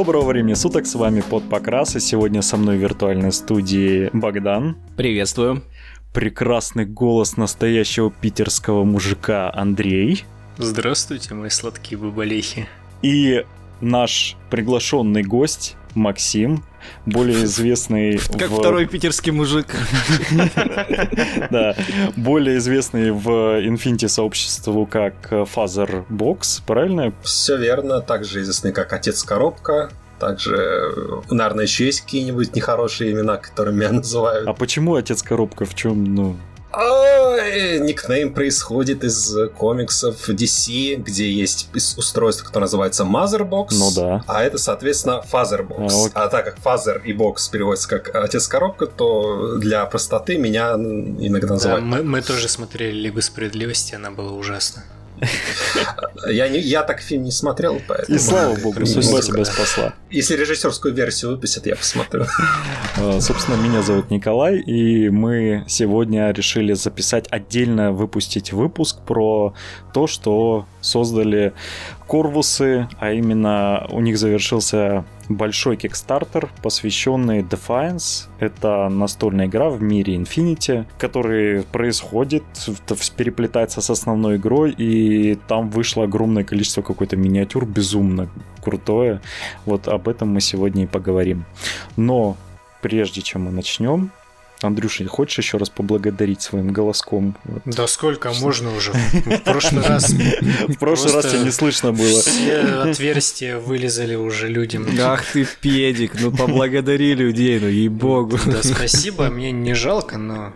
Доброго времени суток, с вами под покрас, и сегодня со мной в виртуальной студии Богдан. Приветствую. Прекрасный голос настоящего питерского мужика Андрей. Здравствуйте, мои сладкие бабалехи. И наш приглашенный гость Максим, более известный... Как в... второй питерский мужик. Да, более известный в Infinity сообществу как Father Box, правильно? Все верно, также известный как Отец Коробка, также, наверное, еще есть какие-нибудь нехорошие имена, которыми меня называют. А почему Отец Коробка? В чем, ну, никнейм происходит из комиксов DC, где есть устройство, которое называется Motherbox. Ну да. А это, соответственно, Fatherbox. А, а так как Father и Box переводится как отец-коробка, то для простоты меня иногда называют. Да, мы, мы тоже смотрели Лигу справедливости, она была ужасна. Я, не, я так фильм не смотрел, поэтому... И слава богу, судьба тебя спасла. Если режиссерскую версию выпустят, я посмотрю. А, собственно, меня зовут Николай, и мы сегодня решили записать отдельно, выпустить выпуск про то, что создали Корвусы, а именно у них завершился большой кикстартер, посвященный Defiance. Это настольная игра в мире Infinity, который происходит, переплетается с основной игрой, и там вышло огромное количество какой-то миниатюр, безумно крутое. Вот об этом мы сегодня и поговорим. Но прежде чем мы начнем, Андрюша, хочешь еще раз поблагодарить своим голоском? Да сколько можно уже? В прошлый раз... В прошлый раз тебя не слышно было. Все отверстия вылезали уже людям. Ах ты педик, ну поблагодари людей, ну ей-богу. Да спасибо, мне не жалко, но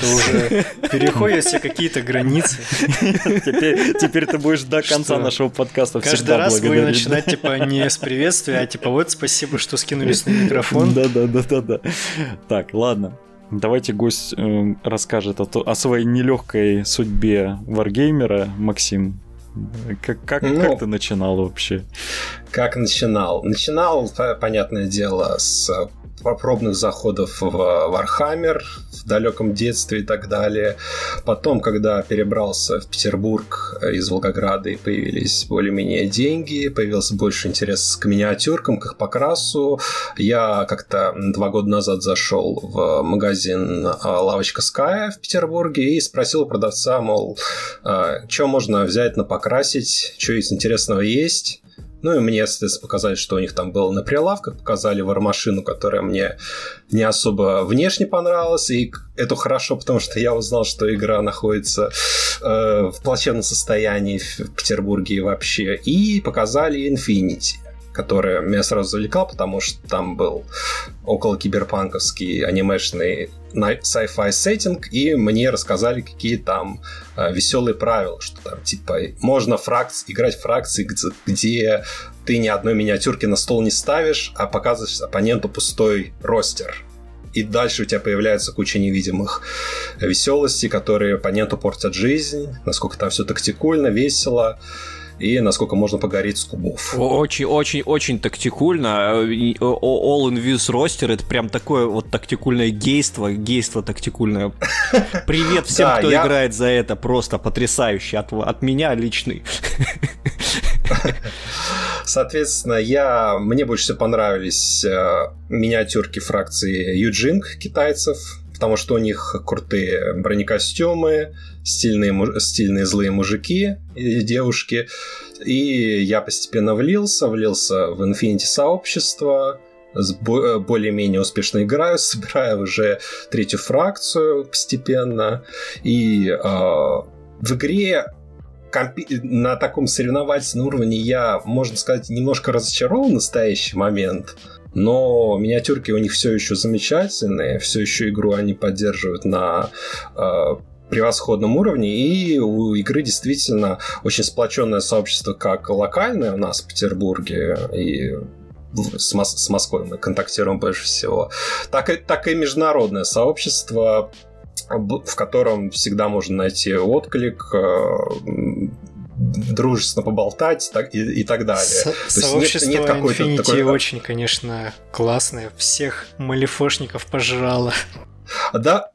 это уже переходят все какие-то границы. Теперь, теперь ты будешь до конца что? нашего подкаста Каждый раз вы начинать типа не с приветствия, а типа вот спасибо, что скинулись на микрофон. Да-да-да-да-да. Так, ладно. Давайте гость э, расскажет о, о своей нелегкой судьбе варгеймера, Максим. Как, как, ну, как ты начинал вообще? Как начинал? Начинал, понятное дело, с пробных заходов в Warhammer в далеком детстве и так далее. Потом, когда перебрался в Петербург из Волгограда и появились более-менее деньги, появился больше интерес к миниатюркам, к их покрасу, я как-то два года назад зашел в магазин а, «Лавочка Ская» в Петербурге и спросил у продавца, мол, «А, что можно взять на покрасить, что из интересного есть. Ну и мне, соответственно, показали, что у них там было на прилавках, показали вармашину, которая мне не особо внешне понравилась, и это хорошо, потому что я узнал, что игра находится э, в плачевном состоянии в Петербурге вообще, и показали Infinity которая меня сразу завлекла, потому что там был около киберпанковский анимешный sci-fi сеттинг, и мне рассказали, какие там э, веселые правила, что там, типа, можно фракц... играть в фракции, где ты ни одной миниатюрки на стол не ставишь, а показываешь оппоненту пустой ростер. И дальше у тебя появляется куча невидимых веселостей, которые оппоненту портят жизнь, насколько там все тактикульно, весело и насколько можно погореть с кубов. Очень-очень-очень тактикульно. All in Views ростер это прям такое вот тактикульное гейство, гейство тактикульное. Привет всем, кто играет за это, просто потрясающе. От, меня личный. Соответственно, я, мне больше всего понравились э, миниатюрки фракции Юджинг китайцев, потому что у них крутые бронекостюмы, стильные, стильные злые мужики и девушки. И я постепенно влился, влился в Infinity сообщество, более-менее успешно играю, собираю уже третью фракцию постепенно. И э, в игре на таком соревновательном уровне я, можно сказать, немножко разочарован в настоящий момент. Но миниатюрки у них все еще замечательные, все еще игру они поддерживают на э, превосходном уровне, и у игры действительно очень сплоченное сообщество, как локальное у нас в Петербурге, и с, Мос- с Москвой мы контактируем больше всего, так и, так и международное сообщество, в котором всегда можно найти отклик, э, дружественно поболтать так, и, и так далее. С- То сообщество нет, нет Infinity такой... очень, конечно, классное. Всех малифошников пожрало. Да,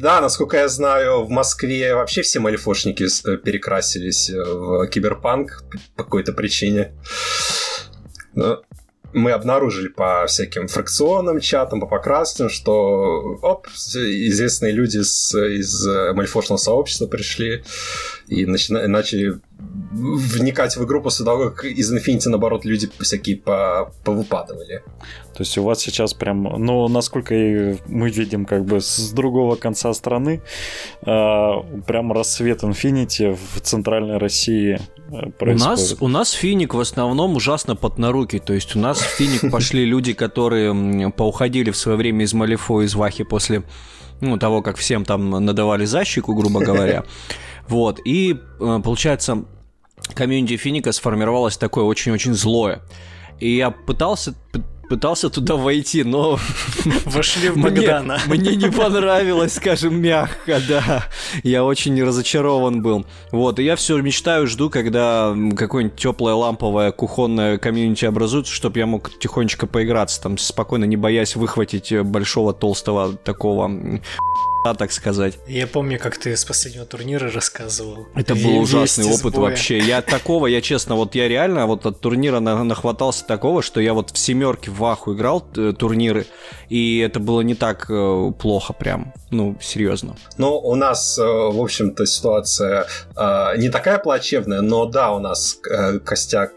да, насколько я знаю, в Москве вообще все малифошники э, перекрасились э, в киберпанк по какой-то причине. Но мы обнаружили по всяким фракционным чатам, по покрасным, что оп, известные люди с, из мальфошного сообщества пришли и начали, начали вникать в игру после того, как из Infinity, наоборот, люди всякие по повыпадывали. То есть у вас сейчас прям, ну, насколько мы видим, как бы с другого конца страны, э, прям рассвет Infinity в центральной России происходит. У нас, у нас финик в основном ужасно поднарукий. То есть у нас в финик пошли люди, которые поуходили в свое время из Малифо, из Вахи после ну, того, как всем там надавали защику, грубо говоря. Вот, и э, получается, комьюнити Финика сформировалось такое очень-очень злое. И я пытался пытался туда войти, но... Вошли в Богдана. Мне, мне не понравилось, скажем, мягко, да. Я очень разочарован был. Вот, и я все мечтаю, жду, когда какое-нибудь теплое ламповое кухонное комьюнити образуется, чтобы я мог тихонечко поиграться, там, спокойно, не боясь выхватить большого толстого такого так сказать. Я помню, как ты с последнего турнира рассказывал. Это был ужасный опыт вообще. Я такого, я честно, вот я реально вот от турнира нахватался такого, что я вот в семерке в Аху играл э, турниры, и это было не так э, плохо прям, ну, серьезно. Ну, у нас, э, в общем-то, ситуация не такая плачевная, но да, у нас костяк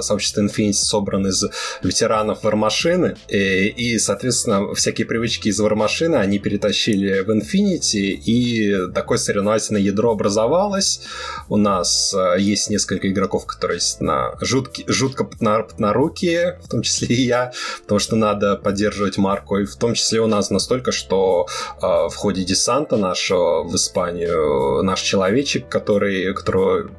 сообщество Infinity собран из ветеранов вармашины, и, и, соответственно, всякие привычки из вармашины они перетащили в Infinity, и такое соревновательное ядро образовалось. У нас э, есть несколько игроков, которые на жутки, жутко на руки, в том числе и я, потому что надо поддерживать марку, и в том числе у нас настолько, что э, в ходе десанта нашего в Испанию наш человечек, который, которого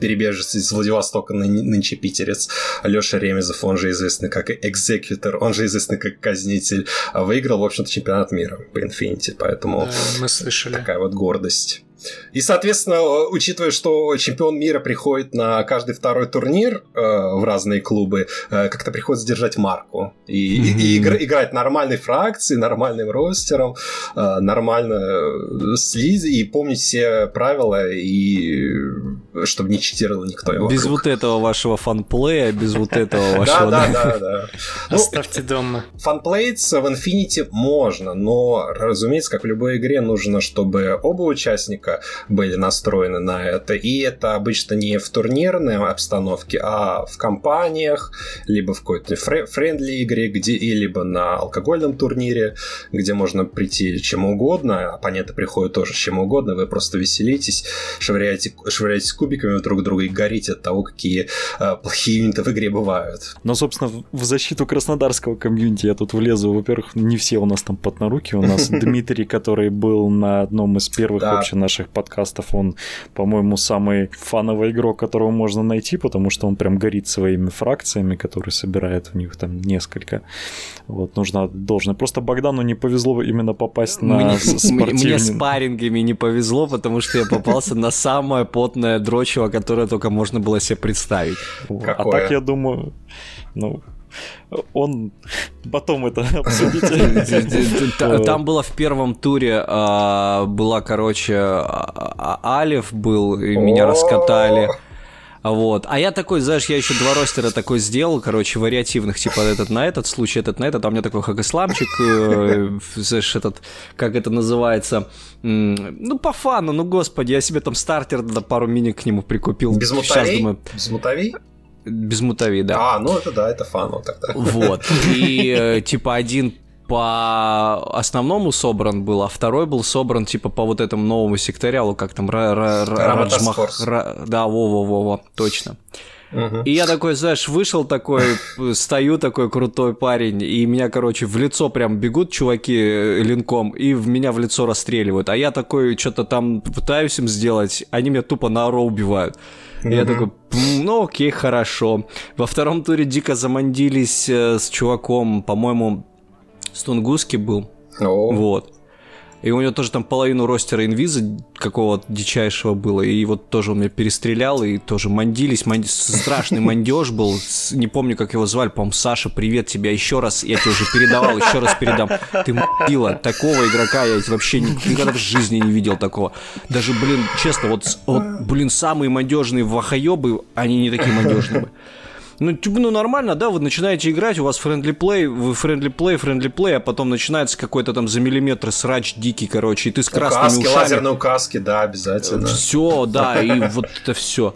перебежец из Владивостока, нынче питерец, Леша Ремезов, он же известный как экзекутор, он же известный как казнитель, выиграл, в общем-то, чемпионат мира по Infinity, поэтому да, мы слышали. такая вот гордость. И, соответственно, учитывая, что чемпион мира приходит на каждый второй турнир э, в разные клубы, э, как-то приходится держать марку. И, mm-hmm. и, и игр, играть нормальной фракцией, нормальным ростером, э, нормально э, слизи и помнить все правила, и чтобы не читировал никто его. Без вокруг. вот этого вашего фанплея, без вот этого вашего... Да, да, да. Ну, Оставьте дома. Фанплейтс в Infinity можно, но, разумеется, как в любой игре, нужно, чтобы оба участника были настроены на это. И это обычно не в турнирной обстановке, а в компаниях, либо в какой-то френдли игре, где, и либо на алкогольном турнире, где можно прийти чем угодно, оппоненты приходят тоже чем угодно, вы просто веселитесь, швыряете, швыряетесь кубиками друг друга и горите от того, какие э, плохие юниты в игре бывают. Но, собственно, в защиту краснодарского комьюнити я тут влезу. Во-первых, не все у нас там поднаруки. У нас Дмитрий, который был на одном из первых вообще наших наших подкастов он, по-моему, самый фановый игрок, которого можно найти, потому что он прям горит своими фракциями, которые собирает в них там несколько. Вот, нужно должно. Просто Богдану не повезло именно попасть на мне, спортивный... Мне с парингами не повезло, потому что я попался на самое потное дрочево, которое только можно было себе представить. А так я думаю, ну, он потом это обсудите. Там было в первом туре, а, была, короче, а, а, Алиф был, и меня раскатали. Вот. А я такой, знаешь, я еще два ростера такой сделал, короче, вариативных, типа этот на этот случай, этот на этот, а у меня такой хагасламчик, э, знаешь, этот, как это называется, ну, по фану, ну, господи, я себе там стартер, да, пару мини к нему прикупил. Без мутавей? Без мутавей? Без мутави, да. А, ну это да, это фану тогда. Вот. И э, типа один по основному собран был, а второй был собран типа по вот этому новому секториалу, как там Раджмах... Да, во-во-во, точно. И я такой, знаешь, вышел такой, стою такой крутой парень, и меня, короче, в лицо прям бегут чуваки э, линком, и в меня в лицо расстреливают. А я такой, что-то там пытаюсь им сделать, они меня тупо на оро убивают. Mm-hmm. Я такой, ну окей, хорошо. Во втором туре дико замандились э, с чуваком, по-моему, Стунгуски был. Oh. Вот. И у него тоже там половину ростера инвиза какого-то дичайшего было. И вот тоже он меня перестрелял, и тоже мандились. Манди... Страшный мандеж был. Не помню, как его звали. По-моему, Саша, привет тебя еще раз. Я тебе уже передавал, еще раз передам. Ты мудила. Такого игрока я вообще никогда в жизни не видел такого. Даже, блин, честно, вот, вот блин, самые мандежные вахаебы, они не такие мандежные. Ну, типа, ну нормально, да, вы начинаете играть, у вас френдли плей, вы френдли плей, френдли плей, а потом начинается какой-то там за миллиметр срач дикий, короче, и ты с красными указки, ушами. лазерные указки, да, обязательно. Все, да, и вот это все.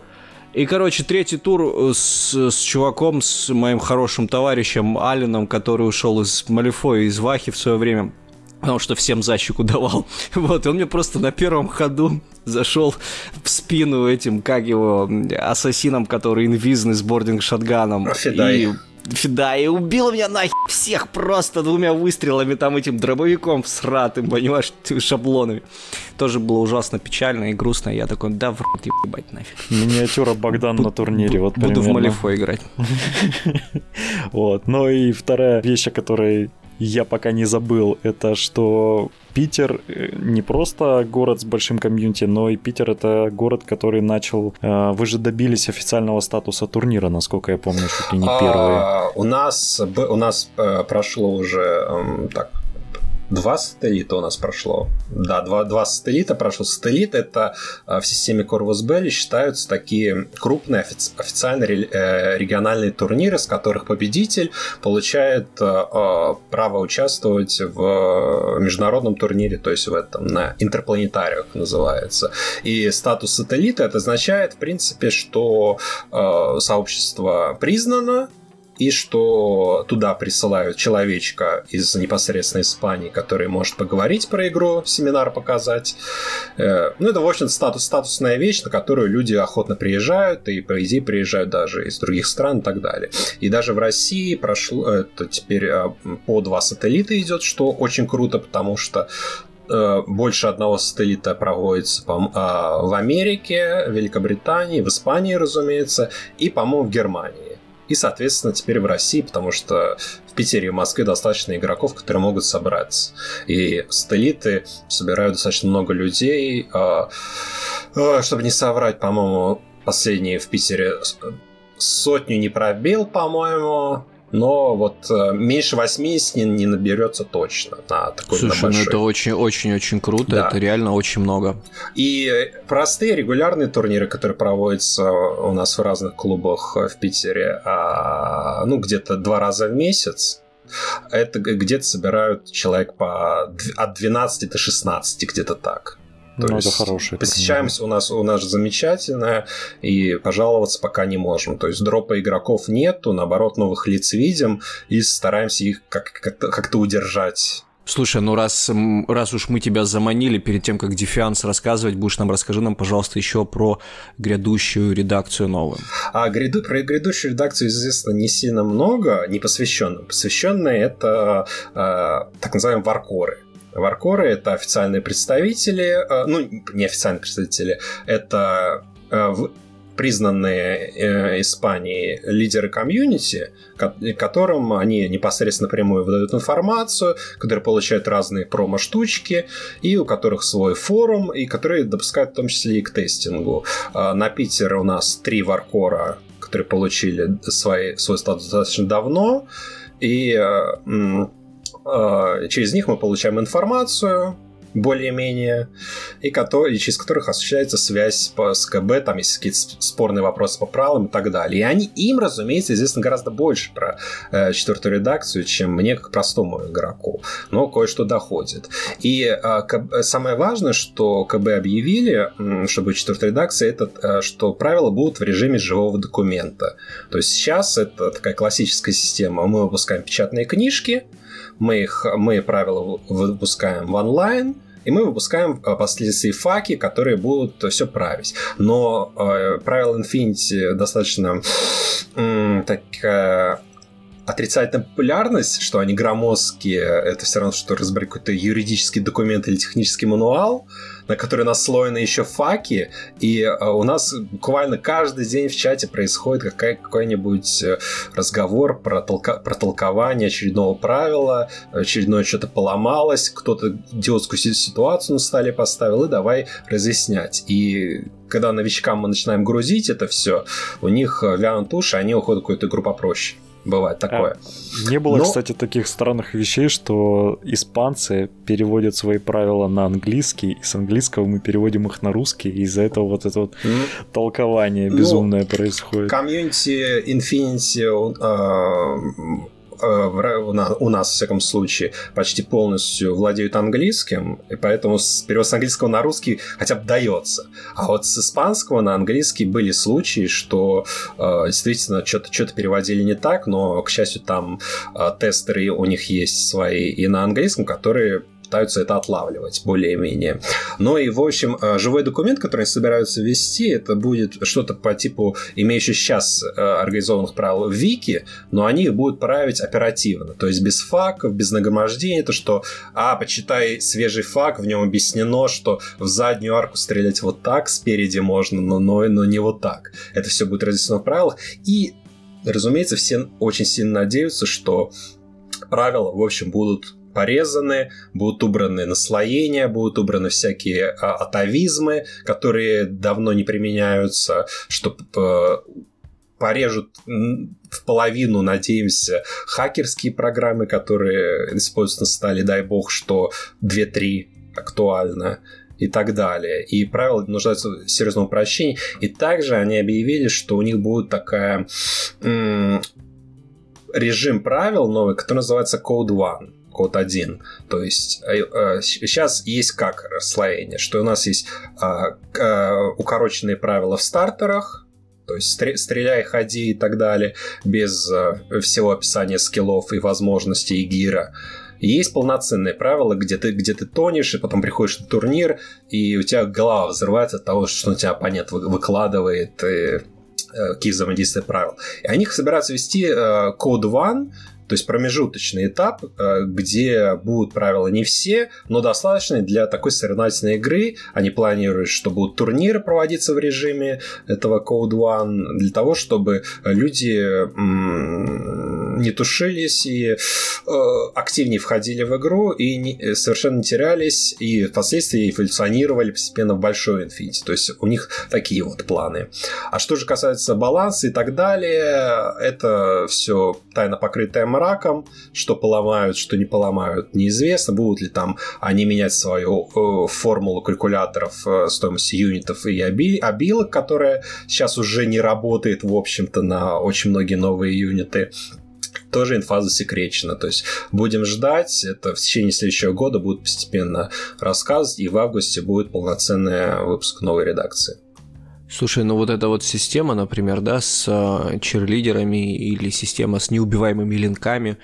И, короче, третий тур э, с, с чуваком, с моим хорошим товарищем Алином, который ушел из Малифоя, из Вахи в свое время потому что всем защику давал. Вот, и он мне просто на первом ходу зашел в спину этим, как его, ассасином, который инвизный с бординг шотганом. Федай. И да, и убил меня нахер всех просто двумя выстрелами, там этим дробовиком сратым, понимаешь, шаблонами. Тоже было ужасно печально и грустно. Я такой, да, в рот ебать нафиг. Миниатюра Богдан на турнире, вот Буду в Малифо играть. Вот, ну и вторая вещь, о которой я пока не забыл, это что Питер э, не просто город с большим комьюнити, но и Питер это город, который начал... Э, вы же добились официального статуса турнира, насколько я помню, чуть ли не первые. А, у нас, у нас э, прошло уже так Два сателлита у нас прошло. Да, два, два сателлита прошло. Сателлит это а, в системе Corvus Belli считаются такие крупные офици- официальные э, региональные турниры, с которых победитель получает э, э, право участвовать в международном турнире, то есть в этом, на интерпланетариях называется. И статус сателлита это означает, в принципе, что сообщество признано, и что туда присылают человечка из непосредственно Испании, который может поговорить про игру, семинар показать. Э, ну, это, в общем, статус, статусная вещь, на которую люди охотно приезжают, и, по идее, приезжают даже из других стран и так далее. И даже в России прошло, это теперь э, по два сателлита идет, что очень круто, потому что э, больше одного сателлита проводится а, в Америке, Великобритании, в Испании, разумеется, и, по-моему, в Германии и, соответственно, теперь в России, потому что в Питере и Москве достаточно игроков, которые могут собраться. И сателлиты собирают достаточно много людей. А, а, чтобы не соврать, по-моему, последние в Питере сотню не пробил, по-моему но вот э, меньше 80 не, не наберется точно на такой Слушай, на ну это очень-очень-очень круто, да. это реально очень много. И простые регулярные турниры, которые проводятся у нас в разных клубах в Питере, а, ну где-то два раза в месяц, это где-то собирают человек по от 12 до 16, где-то так. То ну, есть это хорошая. Посещаемость у нас, у нас замечательная, и пожаловаться пока не можем. То есть дропа игроков нету, наоборот, новых лиц видим, и стараемся их как- как-то, как-то удержать. Слушай, ну раз, раз уж мы тебя заманили перед тем, как Дефианс рассказывать, будешь нам расскажи нам, пожалуйста, еще про грядущую редакцию новую. А гряду, про грядущую редакцию известно не сильно много, не посвященным. Посвященные это э, так называемые варкоры. Варкоры — это официальные представители, э, ну, не официальные представители, это э, признанные э, Испанией лидеры комьюнити, которым они непосредственно прямую выдают информацию, которые получают разные промо-штучки, и у которых свой форум, и которые допускают в том числе и к тестингу. На Питер у нас три варкора, которые получили свои, свой статус достаточно давно, и через них мы получаем информацию, более-менее, и, которые, через которых осуществляется связь с КБ, там есть какие-то спорные вопросы по правилам и так далее. И они, им, разумеется, известно гораздо больше про э, четвертую редакцию, чем мне, как простому игроку. Но кое-что доходит. И э, КБ, самое важное, что КБ объявили, чтобы четвертая редакция, это э, что правила будут в режиме живого документа. То есть сейчас это такая классическая система. Мы выпускаем печатные книжки, мы, их, мы правила выпускаем в онлайн, и мы выпускаем э, впоследствии факи, которые будут все править. Но э, правила Infinity достаточно э, такая отрицательная популярность, что они громоздкие, это все равно, что разбирать какой-то юридический документ или технический мануал, на который наслоены еще факи, и э, у нас буквально каждый день в чате происходит какая, какой-нибудь э, разговор про, толка, про толкование очередного правила, очередное что-то поломалось, кто-то идиотскую ситуацию на столе поставил, и давай разъяснять. И когда новичкам мы начинаем грузить это все, у них вянут уши, они уходят в какую-то игру попроще. Бывает такое. А, не было, Но... кстати, таких странных вещей, что испанцы переводят свои правила на английский, и с английского мы переводим их на русский, и из-за этого вот это вот mm. толкование ну, безумное ну, происходит. Комьюнити Infinity у нас, у нас, в всяком случае, почти полностью владеют английским, и поэтому перевод с английского на русский хотя бы дается. А вот с испанского на английский были случаи, что э, действительно что-то что переводили не так, но, к счастью, там э, тестеры у них есть свои и на английском, которые пытаются это отлавливать более-менее. Ну и, в общем, э, живой документ, который они собираются ввести, это будет что-то по типу имеющих сейчас э, организованных правил Вики, но они их будут править оперативно, то есть без факов, без нагромождения, то что, а, почитай свежий фак, в нем объяснено, что в заднюю арку стрелять вот так, спереди можно, но, но, но не вот так. Это все будет разъяснено в правилах, и разумеется, все очень сильно надеются, что правила, в общем, будут порезаны, будут убраны наслоения, будут убраны всякие а, атовизмы, которые давно не применяются, чтобы э, порежут в половину, надеемся, хакерские программы, которые используются на стали, дай бог, что 2-3 актуально и так далее. И правила нуждаются в серьезном упрощении. И также они объявили, что у них будет такая режим правил новый, который называется Code One код 1. То есть сейчас э, есть как расслоение, что у нас есть а, а, укороченные правила в стартерах, то есть стреляй, ходи и так далее, без э, всего описания скиллов и возможностей и гира. Есть полноценные правила, где ты, где ты тонешь, и потом приходишь на турнир, и у тебя голова взрывается от того, что у тебя оппонент выкладывает и, э, какие взаимодействия правил. И они собираются вести uh, One, то есть промежуточный этап, э, где будут правила не все, но достаточные для такой соревновательной игры. Они планируют, что будут турниры проводиться в режиме этого Code One для того, чтобы люди не тушились и э, активнее входили в игру и не, совершенно не терялись и впоследствии эволюционировали постепенно в большой Infinity. То есть у них такие вот планы. А что же касается баланса и так далее, это все тайно покрытая мраком, что поломают, что не поломают, неизвестно. Будут ли там они менять свою э, формулу калькуляторов э, стоимости юнитов и оби обилок, которая сейчас уже не работает, в общем-то, на очень многие новые юниты тоже инфа засекречена. То есть будем ждать, это в течение следующего года будет постепенно рассказ, и в августе будет полноценный выпуск новой редакции. Слушай, ну вот эта вот система, например, да, с э, черлидерами или система с неубиваемыми линками,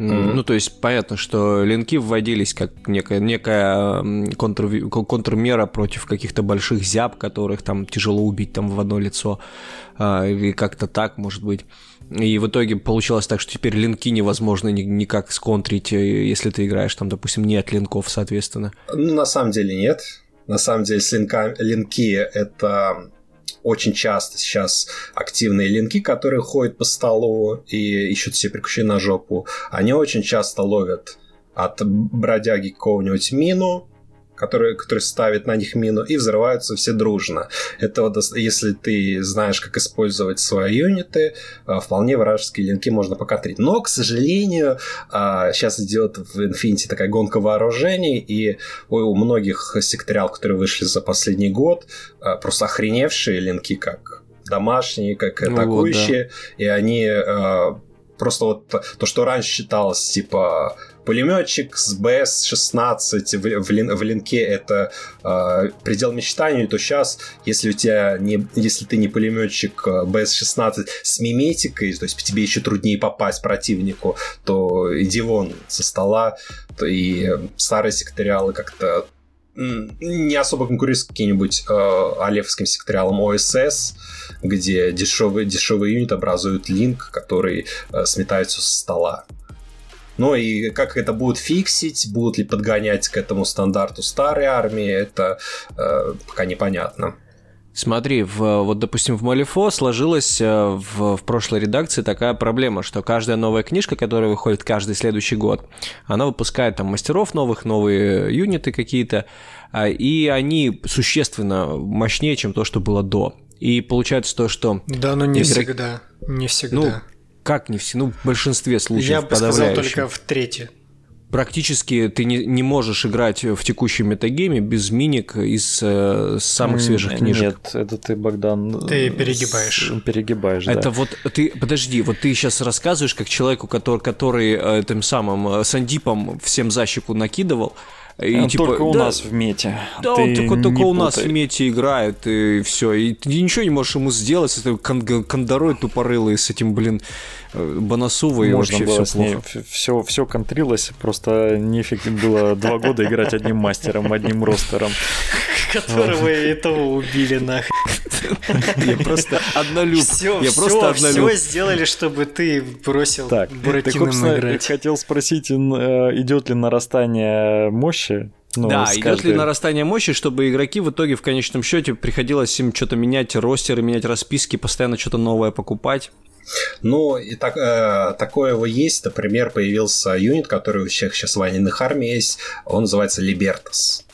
Mm-hmm. Ну, то есть понятно, что линки вводились как некая, некая контр, контрмера против каких-то больших зяб, которых там тяжело убить там в одно лицо, а, или как-то так, может быть. И в итоге получилось так, что теперь линки невозможно никак сконтрить, э, если ты играешь там, допустим, нет линков, соответственно. Ну, на самом деле нет. На самом деле с линка... линки это очень часто сейчас активные линки, которые ходят по столу и ищут себе приключения на жопу, они очень часто ловят от бродяги какого-нибудь мину, который, который ставит на них мину, и взрываются все дружно. Это вот, если ты знаешь, как использовать свои юниты, а, вполне вражеские линки можно покатрить. Но, к сожалению, сейчас а, идет в Infinity такая гонка вооружений, и у многих секториал, которые вышли за последний год, а, просто охреневшие линки, как домашние, как атакующие, вот, да. и они просто вот то, что раньше считалось, типа, пулеметчик с БС-16 в, в, в линке это э, предел мечтаний, то сейчас, если у тебя не, если ты не пулеметчик а, БС-16 с миметикой, то есть тебе еще труднее попасть противнику, то иди вон со стола, то и старые секториалы как-то не особо конкурируют с каким-нибудь э, алевским секториалом ОСС, где дешевый, дешевый юнит образует линк, который э, сметается со стола. Ну и как это будут фиксить, будут ли подгонять к этому стандарту старой армии, это э, пока непонятно. Смотри, в, вот, допустим, в Малифо сложилась э, в, в прошлой редакции такая проблема, что каждая новая книжка, которая выходит каждый следующий год, она выпускает там мастеров новых, новые юниты какие-то, а, и они существенно мощнее, чем то, что было до. И получается то, что... Да, но не игрок... всегда. Не всегда. Ну, как не все, ну, в большинстве случаев Я бы сказал только в третьей практически ты не, не можешь играть в текущем метагейме без миник из э, самых свежих книжек. Нет, это ты, Богдан... Ты перегибаешь. Перегибаешь, Это да. вот ты... Подожди, вот ты сейчас рассказываешь как человеку, который, который э, тем самым э, Сандипом всем защику накидывал, и, он типа, только у да, нас в мете. Да, ты он только, только у нас в мете играет, и все. И ты ничего не можешь ему сделать с этой кандорой тупорылой, с этим, блин, э, Бонасовой, и вообще было все плохо. Все, все контрилось, просто нефиг было два года играть одним мастером, одним ростером. Которого и того убили нахрен. Я просто однолюб. Все, я просто однолюб. Все сделали, чтобы ты бросил так, Буратино играть. хотел спросить, э, идет ли нарастание мощи ну, да, идет каждой... ли нарастание мощи, чтобы игроки в итоге в конечном счете приходилось им что-то менять ростеры, менять расписки, постоянно что-то новое покупать? Ну, и так, э, такое его есть. Например, появился юнит, который у всех сейчас в военных армии есть. Он называется Libertas.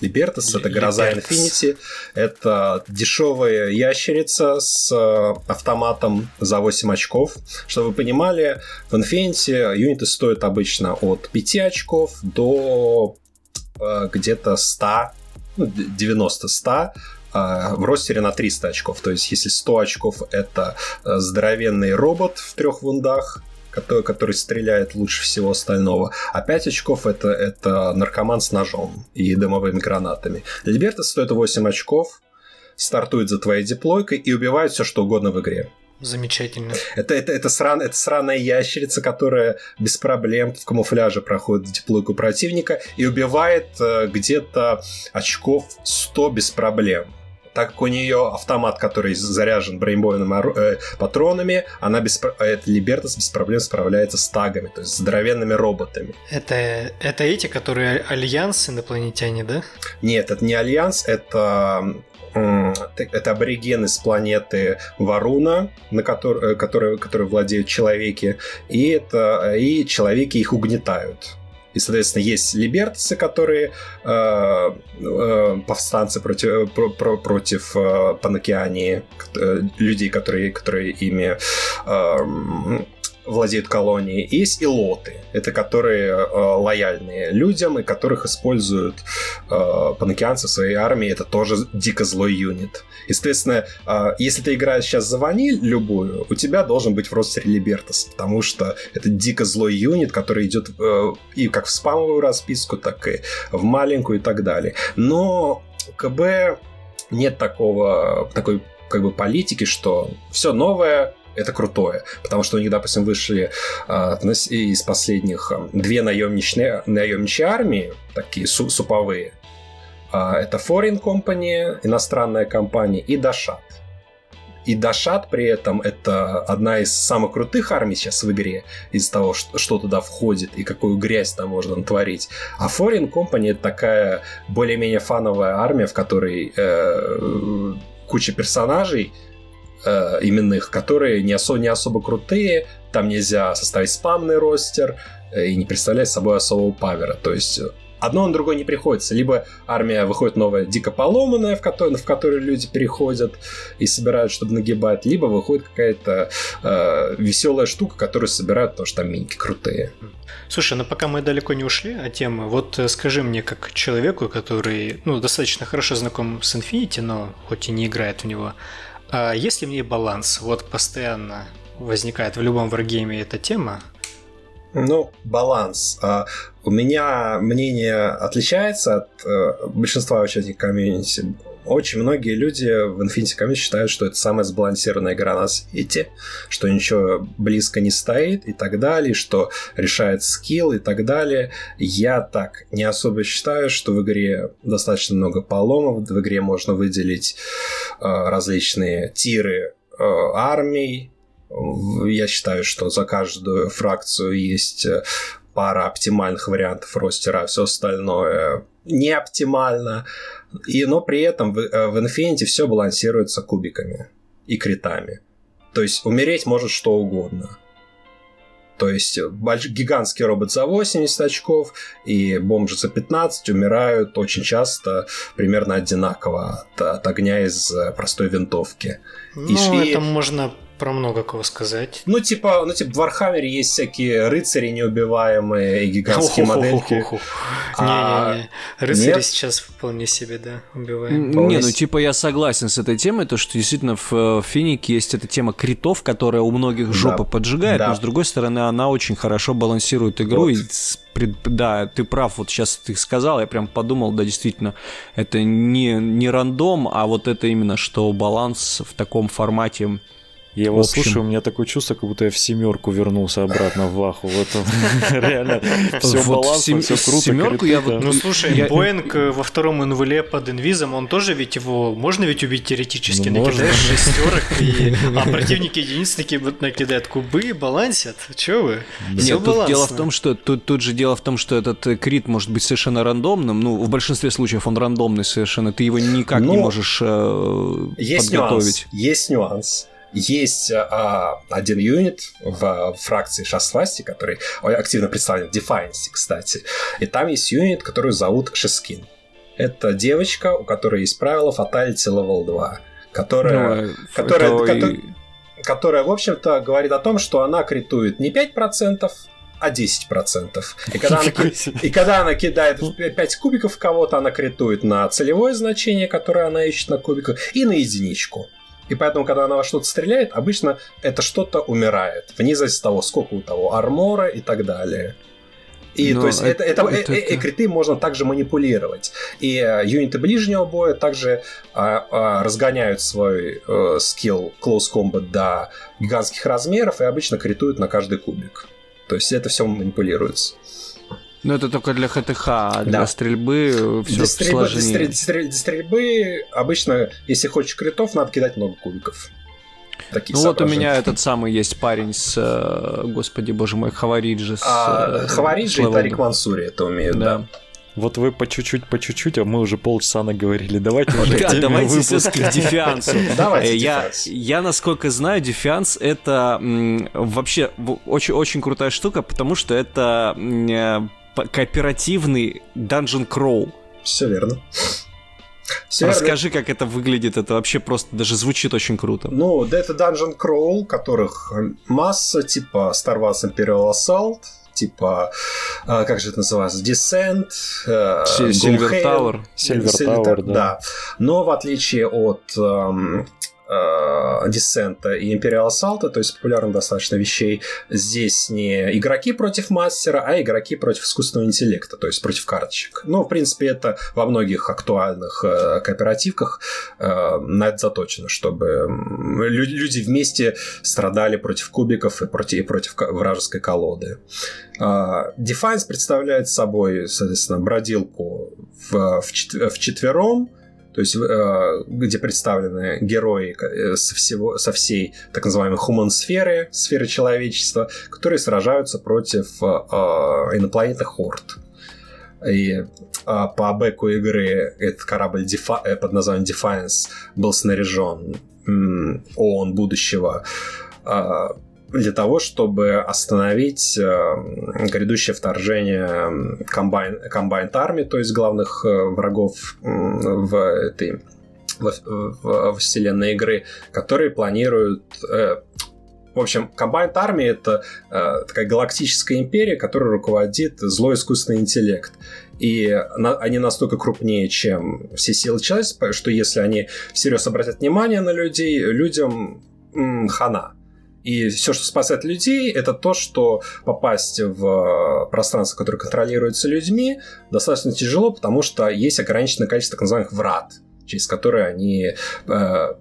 Либертас это гроза Infinity. Это дешевая ящерица с э, автоматом за 8 очков. Чтобы вы понимали, в Infinity юниты стоят обычно от 5 очков до где-то 100, ну, 90-100 а в ростере на 300 очков. То есть, если 100 очков это э, здоровенный робот в трех вундах, который, который стреляет лучше всего остального. А 5 очков это, это наркоман с ножом и дымовыми гранатами. Либерта стоит 8 очков, стартует за твоей диплойкой и убивает все, что угодно в игре. Замечательно. Это, это, это, сран, это сраная ящерица, которая без проблем в камуфляже проходит диплойку противника и убивает э, где-то очков 100 без проблем так как у нее автомат, который заряжен бронебойным э, патронами, она без, э, Либертас без проблем справляется с тагами, то есть с здоровенными роботами. Это, это эти, которые Альянс инопланетяне, да? Нет, это не Альянс, это это аборигены с планеты Варуна, на которой, э, которые, которые владеют человеки, и это и человеки их угнетают. И, соответственно, есть либертцы, которые э, э, повстанцы против, про, про, против э, Панокеании, э, людей, которые, которые ими э, владеют колонией. есть и лоты. Это которые э, лояльные людям и которых используют э, панокеанцы в своей армии. Это тоже дико злой юнит. Естественно, э, если ты играешь сейчас за ваниль любую, у тебя должен быть в ростере Либертас, потому что это дико злой юнит, который идет э, и как в спамовую расписку, так и в маленькую и так далее. Но КБ нет такого, такой как бы политики, что все новое это крутое, потому что у них, допустим, вышли э, из последних э, две наемничные, наемничьи армии, такие су суповые. Э, это Foreign Company, иностранная компания, и Дашат. И Дашат при этом это одна из самых крутых армий сейчас в игре из-за того, что туда входит и какую грязь там можно натворить. А Foreign Company это такая более-менее фановая армия, в которой э, куча персонажей, э, именных, которые не, особо, не особо крутые, там нельзя составить спамный ростер э, и не представляет собой особого павера. То есть одно на другое не приходится. Либо армия выходит новая дико поломанная, в которой, в которой люди переходят и собирают, чтобы нагибать, либо выходит какая-то э, веселая штука, которую собирают, потому что там миньки крутые. Слушай, ну пока мы далеко не ушли от темы, вот э, скажи мне, как человеку, который ну, достаточно хорошо знаком с Infinity, но хоть и не играет в него, а если мне баланс, вот постоянно возникает в любом варгейме эта тема, ну, баланс. А, у меня мнение отличается от э, большинства участников комьюнити. Очень многие люди в Infinity Community считают, что это самая сбалансированная игра на свете, что ничего близко не стоит и так далее, что решает скилл и так далее. Я так не особо считаю, что в игре достаточно много поломов, в игре можно выделить э, различные тиры э, армий, я считаю, что за каждую фракцию есть э, пара оптимальных вариантов ростера, а все остальное не оптимально. И, но при этом в, э, в Infinity все балансируется кубиками и критами. То есть умереть может что угодно. То есть больш... гигантский робот за 80 очков и бомжи за 15 умирают очень часто примерно одинаково от, от огня из простой винтовки. Ну, и, это и... можно про много кого сказать. Ну, типа, ну, типа, в Warhammer е есть всякие рыцари неубиваемые и гигантские модельки. А Не-не-не. Рыцари сейчас вполне себе, да, убиваем. Не, ну, типа, я согласен с этой темой, то, что действительно в Финике есть эта тема критов, которая у многих жопы поджигает, но, с другой стороны, она очень хорошо балансирует игру и да, ты прав, вот сейчас ты сказал, я прям подумал, да, действительно, это не, не рандом, а вот это именно, что баланс в таком формате я его слушаю, у меня такое чувство, как будто я в семерку вернулся обратно в Ваху. Вот реально все балансно, все круто. Семерку я вот... Ну слушай, Боинг э, во втором инвеле под инвизом, он тоже ведь его... Можно ведь убить теоретически? Ну, Накидаешь шестерок, и... а противники единицы такие вот накидают кубы, балансят. Че вы? Нет, тут дело в том, что... Тут, тут же дело в том, что этот э, крит может быть совершенно рандомным. Ну, в большинстве случаев он рандомный совершенно. Ты его никак не можешь э, есть подготовить. Нюанс, есть нюанс есть а, один юнит в фракции Шасласти, который активно представлен в Defiance, кстати. И там есть юнит, который зовут Шескин. Это девочка, у которой есть правило Fatality Level 2, которая, ну, которая, это... которая, которая, в общем-то, говорит о том, что она критует не 5%, а 10%. И когда, она, и когда она кидает 5 кубиков в кого-то, она критует на целевое значение, которое она ищет на кубиках, и на единичку. И поэтому, когда она во что-то стреляет, обычно это что-то умирает, вне зависимости от того, сколько у того армора и так далее. И Но то есть это, это, это, это, это... криты можно также манипулировать. И э, юниты ближнего боя также э, э, разгоняют свой э, скилл Close Combat до гигантских размеров и обычно критуют на каждый кубик. То есть это все манипулируется. Ну, это только для ХТХ, а для да. стрельбы все для стрельбы, сложнее. Для, стрель, для стрельбы обычно, если хочешь критов, надо кидать много кубиков. Такие ну вот у меня этот самый есть парень с, э, господи боже мой, Хавариджи. С, а, э, Хавариджи и Тарик Мансури это умеют, да. да. Вот вы по чуть-чуть, по чуть-чуть, а мы уже полчаса наговорили. Давайте уже Да, давайте все-таки к Дефиансу. Давайте я, я, насколько знаю, Дефианс это вообще очень, очень крутая штука, потому что это э, кооперативный Dungeon Crawl. Все верно. Все Расскажи, верно. как это выглядит. Это вообще просто даже звучит очень круто. Ну, это Dungeon Crawl, которых масса, типа Star Wars Imperial Assault, типа, а, как же это называется, Descent, э, Silver Tower. Silver Tower, да. да. Но в отличие от эм, Десента и Imperial Assault, то есть популярных достаточно вещей, здесь не игроки против мастера, а игроки против искусственного интеллекта, то есть против карточек. Ну, в принципе, это во многих актуальных э, кооперативках э, на это заточено, чтобы люди вместе страдали против кубиков и против, и против вражеской колоды. Uh, Defiance представляет собой, соответственно, бродилку в, в, в четвером, то есть э, где представлены герои э, со, всего, со всей так называемой human-сферы, сферы человечества, которые сражаются против э, инопланетных хорд. И по бэку игры этот корабль Defi- под названием Defiance был снаряжен ООН будущего для того, чтобы остановить э, грядущее вторжение комбайн, комбайн армии, то есть главных э, врагов в этой в, в, в вселенной игры, которые планируют э, в общем, Combined Army — это э, такая галактическая империя, которая руководит злой искусственный интеллект. И на, они настолько крупнее, чем все силы человечества, что если они всерьез обратят внимание на людей, людям м, хана. И все, что спасает людей, это то, что попасть в пространство, которое контролируется людьми, достаточно тяжело, потому что есть ограниченное количество так называемых врат, через которые они э,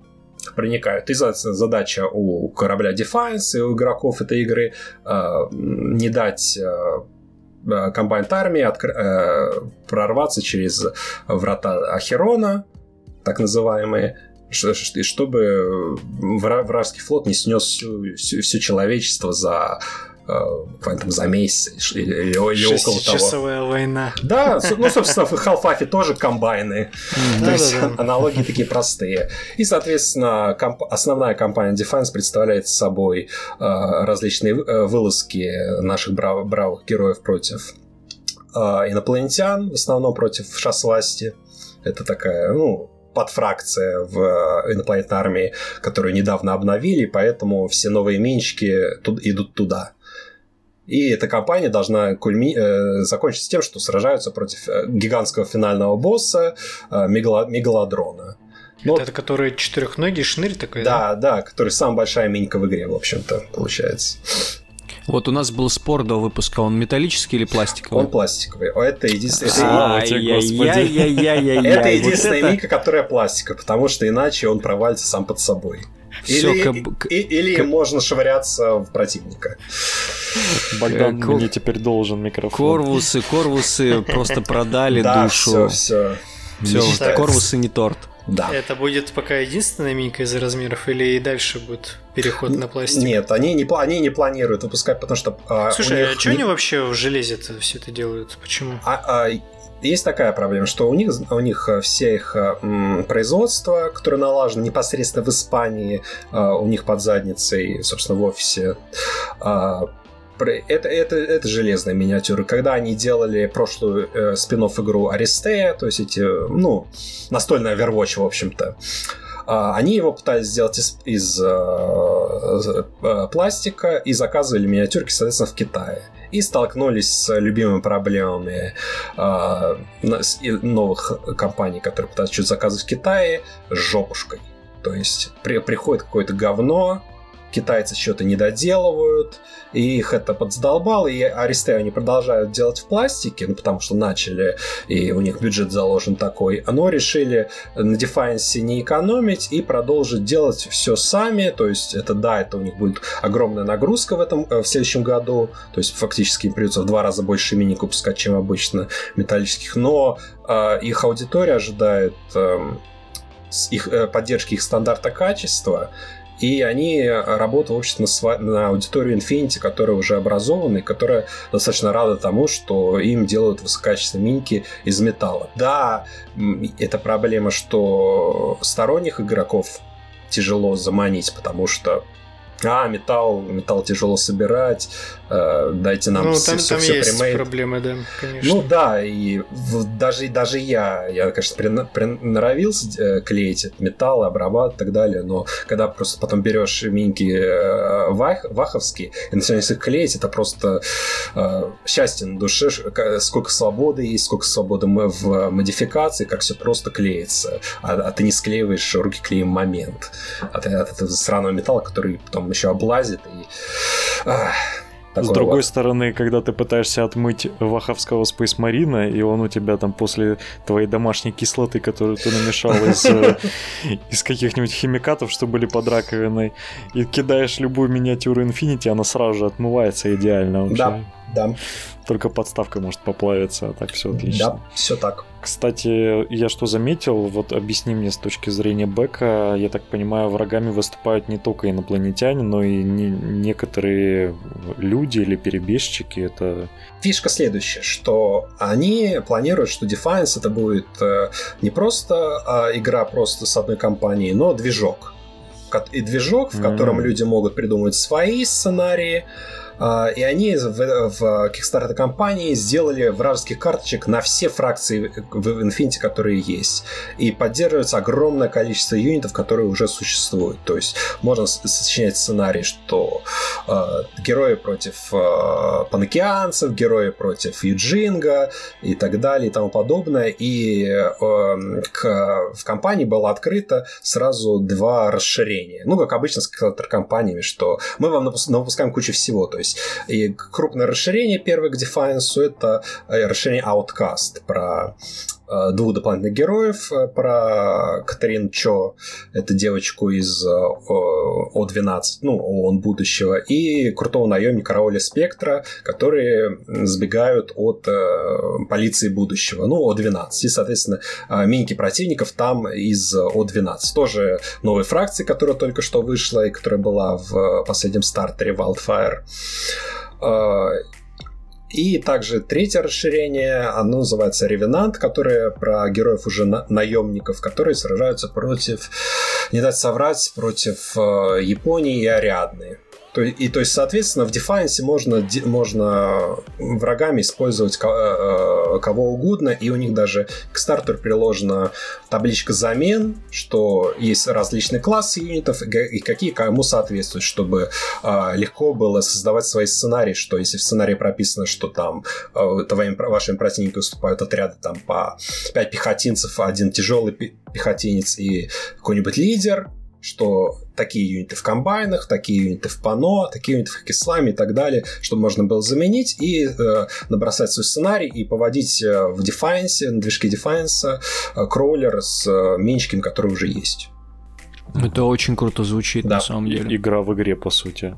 проникают. И задача у корабля Defiance и у игроков этой игры э, не дать э, комбайнт армии откр... э, прорваться через врата Ахерона, так называемые, чтобы вражеский флот не снес всю, всю, все человечество за буквально там за месяц или, или около того. Часовая война. Да, ну, собственно, в Half-Life тоже комбайны. То есть аналогии такие простые. И, соответственно, основная компания Defense представляет собой различные э, вылазки наших бравых героев против инопланетян, в основном против шасласти. Это такая, ну, подфракция в инопланетной армии, которую недавно обновили, поэтому все новые минчики идут туда. И эта кампания должна кульми... э, закончиться тем, что сражаются против э, гигантского финального босса э, Мегало... Мегалодрона. Ну, это который четырехногий шнырь такой, да? Да, да, который самая большая минька в игре, в общем-то, получается. Вот у нас был спор до выпуска, он металлический или пластиковый? Он пластиковый. Это единственная... Это единственная минька, которая пластиковая, потому что иначе он провалится сам под собой. Или, к... или к... можно швыряться в противника. Богдан Кор... мне теперь должен микрофон. Корвусы, корвусы просто продали душу. все, все. Все, корвусы не торт. Да. Это будет пока единственная минька из размеров, или и дальше будет переход на пластик? Нет, они не, они не планируют выпускать, потому что... А, Слушай, а что не... они вообще в железе все это делают? Почему? А, а, есть такая проблема, что у них, у них э, все их м, производство, которое налажено непосредственно в Испании, а, у них под задницей, собственно, в офисе, а, это, это, это железные миниатюры. Когда они делали прошлую э, спин игру Аристея, то есть эти, ну, настольная Overwatch, в общем-то, э, они его пытались сделать из, из э, э, пластика и заказывали миниатюрки, соответственно, в Китае. И столкнулись с любимыми проблемами э, новых компаний, которые пытаются что-то заказывать в Китае, с жопушкой. То есть при, приходит какое-то говно, китайцы что-то не доделывают, и их это подзадолбало, и Аристе они продолжают делать в пластике, ну, потому что начали, и у них бюджет заложен такой, но решили на Defiance не экономить и продолжить делать все сами, то есть это, да, это у них будет огромная нагрузка в этом, э, в следующем году, то есть фактически им придется в два раза больше мини выпускать, чем обычно металлических, но э, их аудитория ожидает э, их, э, поддержки их стандарта качества, и они работают, в общем, на аудиторию Infinity, которая уже образована и которая достаточно рада тому, что им делают высококачественные миньки из металла. Да, это проблема, что сторонних игроков тяжело заманить, потому что а, металл, металл тяжело собирать, э, дайте нам ну, все, там, все, там все есть премейд. проблемы, да, конечно. Ну да, и в, даже, даже я, я, конечно, приноровился э, клеить металл, обрабатывать и так далее, но когда просто потом берешь миньки э, вах, ваховские и начинаешь их клеить, это просто э, счастье на душе, сколько свободы есть, сколько свободы в модификации, как все просто клеится, а, а ты не склеиваешь руки клеем момент от, от этого сраного металла, который потом еще облазит и... Ах, с другой вот. стороны, когда ты пытаешься отмыть Ваховского Space Marine, и он у тебя там после твоей домашней кислоты, которую ты намешал из, э, из каких-нибудь химикатов, что были под раковиной, и кидаешь любую миниатюру Infinity, она сразу же отмывается идеально вообще. Да, да. Только подставка может поплавиться, а так все отлично. Да, все так. Кстати, я что заметил, вот объясни мне с точки зрения Бека, я так понимаю, врагами выступают не только инопланетяне, но и не, некоторые люди или перебежчики. Это фишка следующая, что они планируют, что Defiance это будет э, не просто а, игра просто с одной компанией, но движок. И движок, в котором mm-hmm. люди могут придумывать свои сценарии, и они в, в Kickstarter компании сделали вражеских карточек на все фракции в Infinity, которые есть. И поддерживается огромное количество юнитов, которые уже существуют. То есть можно сочинять сценарий, что э, герои против э, панокеанцев, герои против Юджинга и так далее и тому подобное. И э, к, в компании было открыто сразу два расширения. Ну, как обычно с компаниями, что мы вам выпускаем кучу всего. То есть есть и крупное расширение первое к Defiance это э, расширение Outcast про двух дополнительных героев э, про Катерин Чо, это девочку из э, О-12, ну, ООН будущего, и крутого наемника Рауля Спектра, которые сбегают от полиции будущего, ну, О-12. И, соответственно, миники противников там из О-12. Тоже новой фракции, которая только что вышла и которая была в последнем стартере Wildfire. И также третье расширение, оно называется Ревенант, которое про героев уже на- наемников, которые сражаются против, не дать соврать, против э, Японии и Ариадны. То, и то есть, соответственно, в Defiance можно, можно врагами использовать кого угодно, и у них даже к старту приложена табличка замен, что есть различные классы юнитов и какие кому соответствуют, чтобы легко было создавать свои сценарии, что если в сценарии прописано, что там твоим, вашими противниками выступают отряды там по 5 пехотинцев, один тяжелый пехотинец и какой-нибудь лидер, что такие юниты в комбайнах, такие юниты в пано, такие юниты в кисламе и так далее, чтобы можно было заменить и э, набросать свой сценарий и поводить э, в Defiance, на движке Defiance э, кроулер с э, минчиками, которые уже есть. Это очень круто звучит, да. на самом деле. Игра в игре, по сути.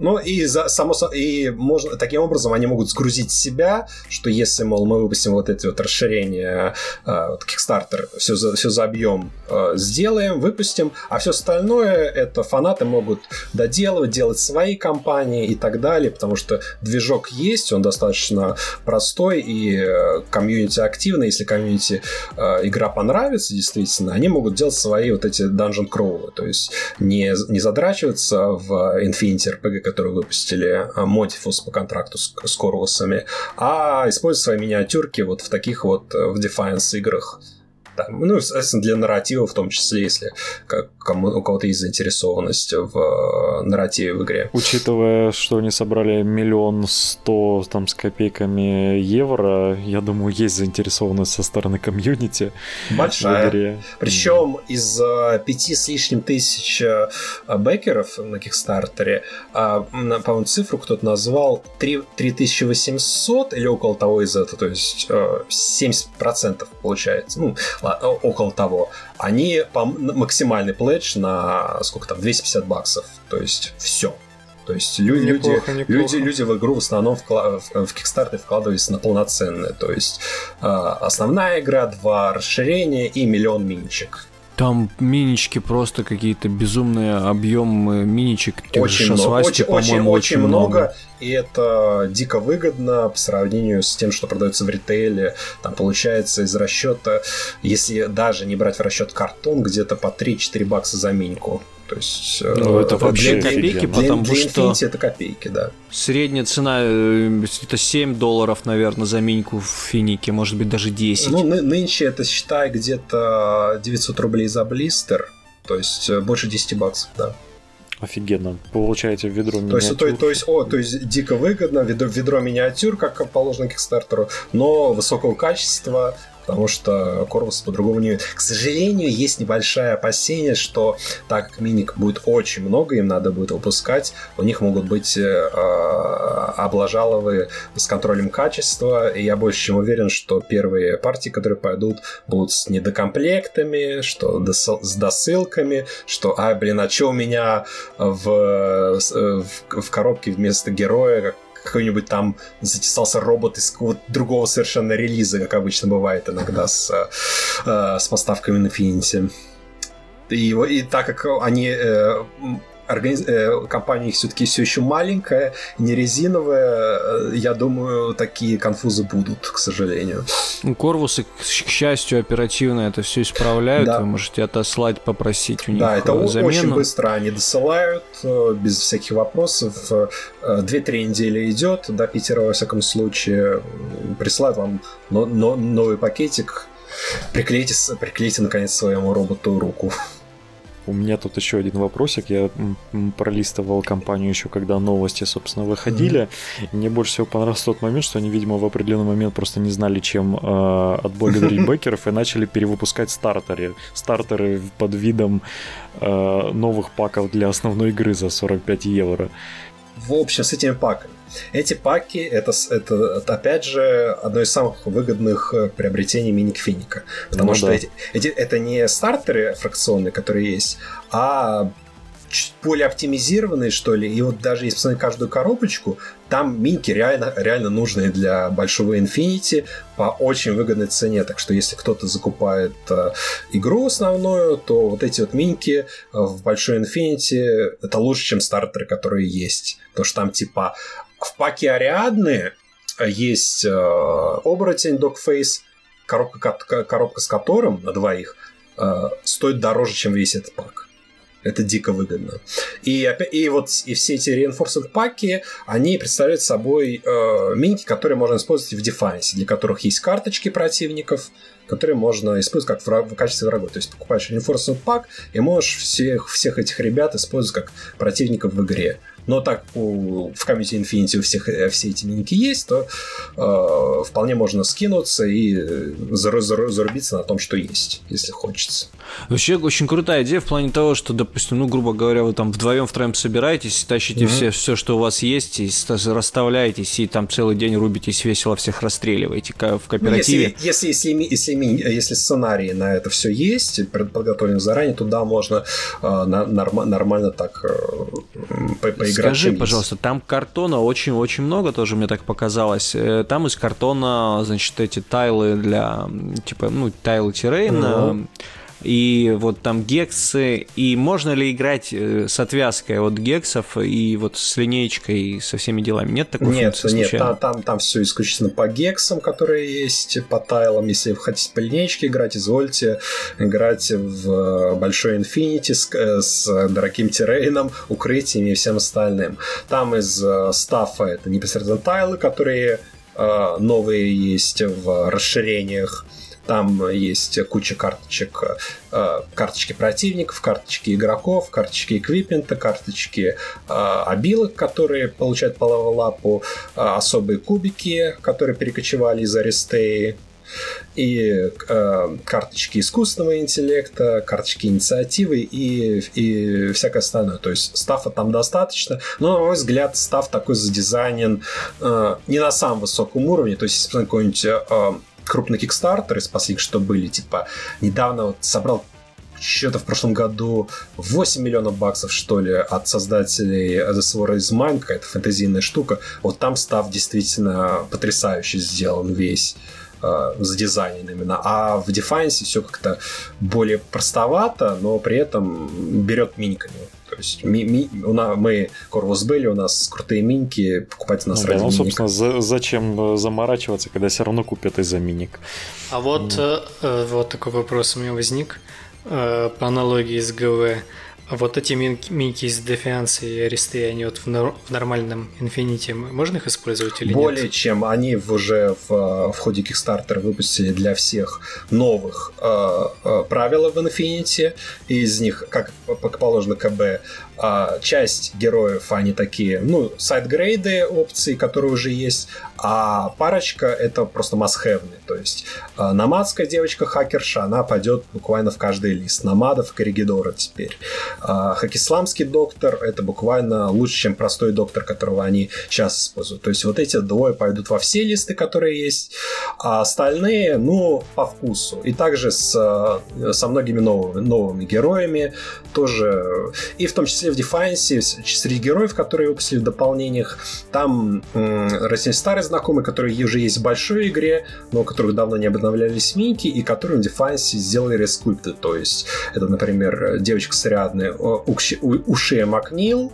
Ну и за, само и можно таким образом они могут сгрузить себя, что если, мол, мы выпустим вот эти вот расширения, э, вот Kickstarter, все, за, все забьем, э, сделаем, выпустим, а все остальное это фанаты могут доделывать, делать свои компании и так далее, потому что движок есть, он достаточно простой и э, комьюнити активный, если комьюнити э, игра понравится действительно, они могут делать свои вот эти dungeon crawl, то есть не, не задрачиваться в Infinity RPG, которую выпустили Modifus по контракту с, с Corvus'ами, а использовать свои миниатюрки вот в таких вот э, в Defiance играх. Там, ну, естественно, для нарратива в том числе, если кому, у кого-то есть заинтересованность в э, нарративе в игре. Учитывая, что они собрали миллион сто там с копейками евро, я думаю, есть заинтересованность со стороны комьюнити Большая. в игре. Причем из э, пяти с лишним тысяч э, бэкеров на Кикстартере, а, по-моему, цифру кто-то назвал 3, 3800 или около того из этого, то есть 70% получается. Ну, около того, они по максимальный пледж на сколько там, 250 баксов. То есть все. То есть люди, неплохо, люди, неплохо. люди, люди в игру в основном вкла- в, в Kickstarter вкладывались на полноценные. То есть э, основная игра, два расширения и миллион минчик. Там минички просто какие-то безумные объемы миничек. Очень много, очень, очень, очень много. много. И это дико выгодно по сравнению с тем, что продается в ритейле. Там получается из расчета, если даже не брать в расчет картон, где-то по 3-4 бакса за миньку. То есть э, ну, это вообще копейки, для, потому для что это копейки, да. Средняя цена э, это 7 долларов, наверное, за миньку в финике, может быть даже 10. Ну, ны- нынче это считай где-то 900 рублей за блистер, то есть э, больше 10 баксов, да. Офигенно. Получаете ведро миниатюр. То есть, то, то, есть, о, то есть дико выгодно, ведро, ведро миниатюр, как положено Кикстартеру, но высокого качества, потому что Корвус по-другому не... К сожалению, есть небольшое опасение, что так как миник будет очень много, им надо будет выпускать, у них могут быть э, облажаловые с контролем качества, и я больше чем уверен, что первые партии, которые пойдут, будут с недокомплектами, что с досылками, что, а, блин, а что у меня в, в, в коробке вместо героя, какой-нибудь там затесался робот из какого-то другого совершенно релиза, как обычно бывает иногда с, э, с поставками на Infinity. И, и так как они э, организ... Э, компания их все-таки все еще маленькая, не резиновая. Э, я думаю, такие конфузы будут, к сожалению. Корвусы, к счастью, оперативно это все исправляют. Да. Вы можете отослать, попросить у них Да, это замену. очень быстро они досылают, э, без всяких вопросов. Две-три недели идет, до Питера, во всяком случае, присылают вам но, но, новый пакетик. Приклейте, приклейте, наконец, своему роботу руку. У меня тут еще один вопросик. Я пролистывал компанию еще, когда новости, собственно, выходили. Mm-hmm. мне больше всего понравился тот момент, что они, видимо, в определенный момент просто не знали, чем э, отблагодарить бэкеров и начали перевыпускать стартеры. Стартеры под видом э, новых паков для основной игры за 45 евро. В общем, с этими паками эти паки это, это, опять же одно из самых выгодных э, приобретений мини-кфиника. Потому ну, что да. эти, эти, это не стартеры фракционные, которые есть, а чуть более оптимизированные, что ли. И вот даже если посмотреть каждую коробочку, там минки реально, реально нужные для большого Infinity по очень выгодной цене. Так что если кто-то закупает э, игру основную, то вот эти вот минки э, в большой Infinity это лучше, чем стартеры, которые есть. Потому что там типа в паке Ариадны есть э, оборотень Dogface, коробка, коробка с которым на двоих э, стоит дороже, чем весь этот пак. Это дико выгодно. И, и вот и все эти reinforcement паки, они представляют собой э, минки, которые можно использовать в Defiance, для которых есть карточки противников, которые можно использовать как враг, в качестве врагов. То есть покупаешь reinforcement пак и можешь всех, всех этих ребят использовать как противников в игре но так у, в Community Infinity у всех э, все эти миники есть, то э, вполне можно скинуться и э, зар, зар, зарубиться на том, что есть, если хочется. Вообще очень крутая идея в плане того, что, допустим, ну, грубо говоря, вы там вдвоем втроем собираетесь, тащите mm-hmm. все, все, что у вас есть, и расставляетесь, и там целый день рубитесь весело, всех расстреливаете в кооперативе. Ну, если, если, если, если, если сценарий на это все есть, подготовлен заранее, то да, можно э, норм, нормально так э, поиграть Скажи, пожалуйста, там картона очень-очень много тоже, мне так показалось. Э, там из картона, значит, эти тайлы для, типа, ну, тайлы террейна, угу и вот там гексы, и можно ли играть э, с отвязкой от гексов и вот с линейкой и со всеми делами? Нет такой Нет, функции, нет, там, там, там все исключительно по гексам, которые есть, по тайлам. Если вы хотите по линейке играть, извольте играть в большой Infinity с, э, с дорогим террейном, укрытиями и всем остальным. Там из э, стафа это непосредственно тайлы, которые новые есть в расширениях там есть куча карточек, э, карточки противников, карточки игроков, карточки эквипмента, карточки э, обилок, которые получают по лапу, э, особые кубики, которые перекочевали из Аристеи, и карточки искусственного интеллекта, карточки инициативы и, и всякое остальное. То есть стафа там достаточно, но, на мой взгляд, став такой задизайнен не на самом высоком уровне. То есть, если какой-нибудь крупный кикстартер из последних, что были, типа, недавно вот собрал что-то в прошлом году 8 миллионов баксов, что ли, от создателей The Sword is Mine, какая-то фэнтезийная штука. Вот там став действительно потрясающе сделан весь э, задизайнен именно. А в Defiance все как-то более простовато, но при этом берет миниками. То есть ми, ми, у нас, мы Corvus Belli, у нас крутые миньки, покупать у нас ну, ради да, ну, собственно, за, зачем э, заморачиваться, когда все равно купят из-за миник. А вот, mm. э, вот такой вопрос у меня возник э, по аналогии с ГВ. А вот эти минки из Defiance и Аресты, они вот в, нор- в нормальном Infinity, можно их использовать или Более нет? чем. Они уже в, в ходе Kickstarter выпустили для всех новых э, э, правила в Infinity. Из них, как положено КБ, а, часть героев, они такие, ну, сайт-грейды опции, которые уже есть, а парочка это просто must-have. То есть а, намадская девочка-хакерша, она пойдет буквально в каждый лист. Намадов и теперь. А, хакисламский доктор это буквально лучше, чем простой доктор, которого они сейчас используют. То есть вот эти двое пойдут во все листы, которые есть, а остальные, ну, по вкусу. И также с, со многими новыми, новыми героями тоже, и в том числе в Defiance среди героев, которые выпустили в дополнениях, там м- старые знакомые, которые уже есть в большой игре, но у которых давно не обновлялись минки, и которые в Defiance сделали рескульпты. То есть это, например, девочка с рядной Ушия Макнил,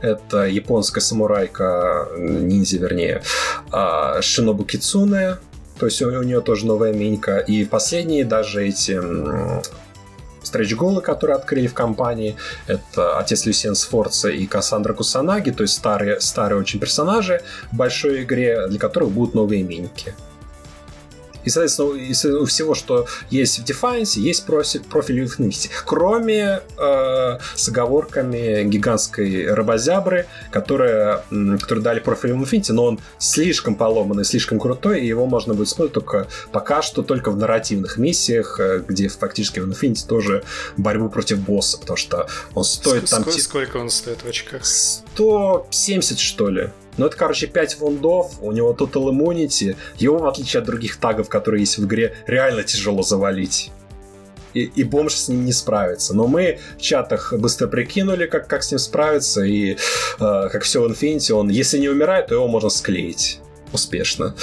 это японская самурайка, ниндзя вернее, а, Шинобу Кицуне, то есть у, у нее тоже новая минька. И последние даже эти стретч-голы, которые открыли в компании. Это отец Люсиен Сфорца и Кассандра Кусанаги, то есть старые, старые очень персонажи в большой игре, для которых будут новые миньки. И, соответственно, из всего, что есть в Defiance, есть профиль, профиль Infinity. Кроме э, с оговорками гигантской рыбозябры, которая, которая дали профиль Infinity, но он слишком поломанный, слишком крутой, и его можно будет использовать только пока что только в нарративных миссиях, э, где фактически в Infinity тоже борьбу против босса, потому что он стоит Ск- там... Сколько, сколько он стоит в очках? 170, что ли. Ну, это, короче, 5 вундов, у него Total Immunity. Его, в отличие от других тагов, которые есть в игре, реально тяжело завалить. И, и бомж с ним не справится. Но мы в чатах быстро прикинули, как, как с ним справиться, и э, как все в Infinity, он, если не умирает, то его можно склеить успешно.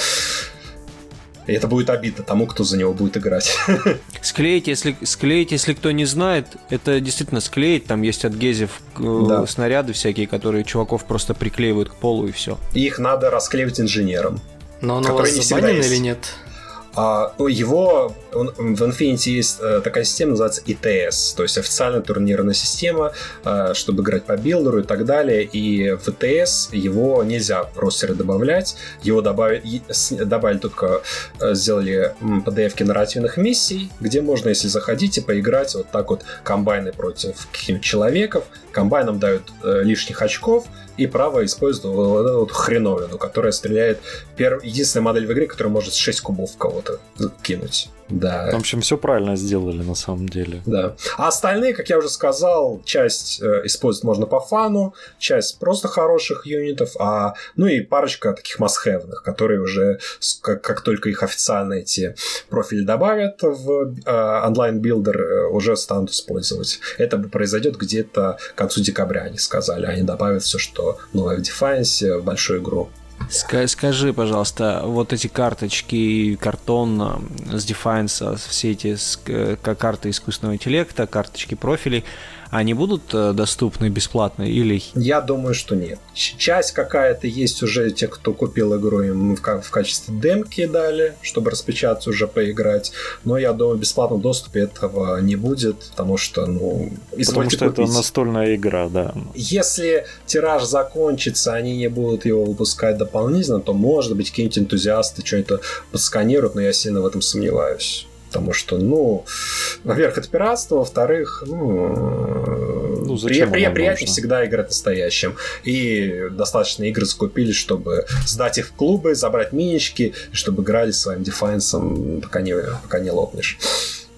И это будет обидно тому, кто за него будет играть. Склеить, если, склеить, если кто не знает, это действительно склеить. Там есть от Гезев э, да. снаряды всякие, которые чуваков просто приклеивают к полу и все. И их надо расклеивать инженером. Но он у вас забанен или нет? А, ну, его он, в Infinity есть э, такая система, называется ETS, то есть официальная турнирная система, э, чтобы играть по билдеру и так далее. И в ETS его нельзя в ростеры добавлять. Его добавили, добавили только, э, сделали PDF-ки нарративных миссий, где можно, если заходите, поиграть вот так вот комбайны против каких-нибудь человеков. Комбайнам дают э, лишних очков, и право использовать вот эту вот хреновину, которая стреляет... Перв... Единственная модель в игре, которая может 6 кубов кого-то кинуть. Да. В общем, все правильно сделали на самом деле. Да. А остальные, как я уже сказал, часть э, использовать можно по фану, часть просто хороших юнитов, а ну и парочка таких масхевных, которые уже как, как только их официально эти профили добавят в э, онлайн- builder, э, уже станут использовать. Это произойдет где-то к концу декабря, они сказали. Они добавят все, что новое в Defiance в большую игру. Скажи, пожалуйста, вот эти карточки, картон с Defiance, все эти э, карты искусственного интеллекта, карточки профилей, они будут э, доступны бесплатно или... Я думаю, что нет. Часть какая-то есть уже те, кто купил игру, им в, качестве демки дали, чтобы распечатать уже поиграть. Но я думаю, в бесплатном доступе этого не будет, потому что, ну... Потому что купить. это настольная игра, да. Если тираж закончится, они не будут его выпускать дополнительно, то, может быть, какие-нибудь энтузиасты что-нибудь подсканируют, но я сильно в этом сомневаюсь. Потому что, ну, во-первых, это пиратство, во-вторых, ну, ну при, при, приятнее всегда играть настоящим. И достаточно игры закупили, чтобы сдать их в клубы, забрать минички, чтобы играли своим дефайнсом, пока не, пока не лопнешь.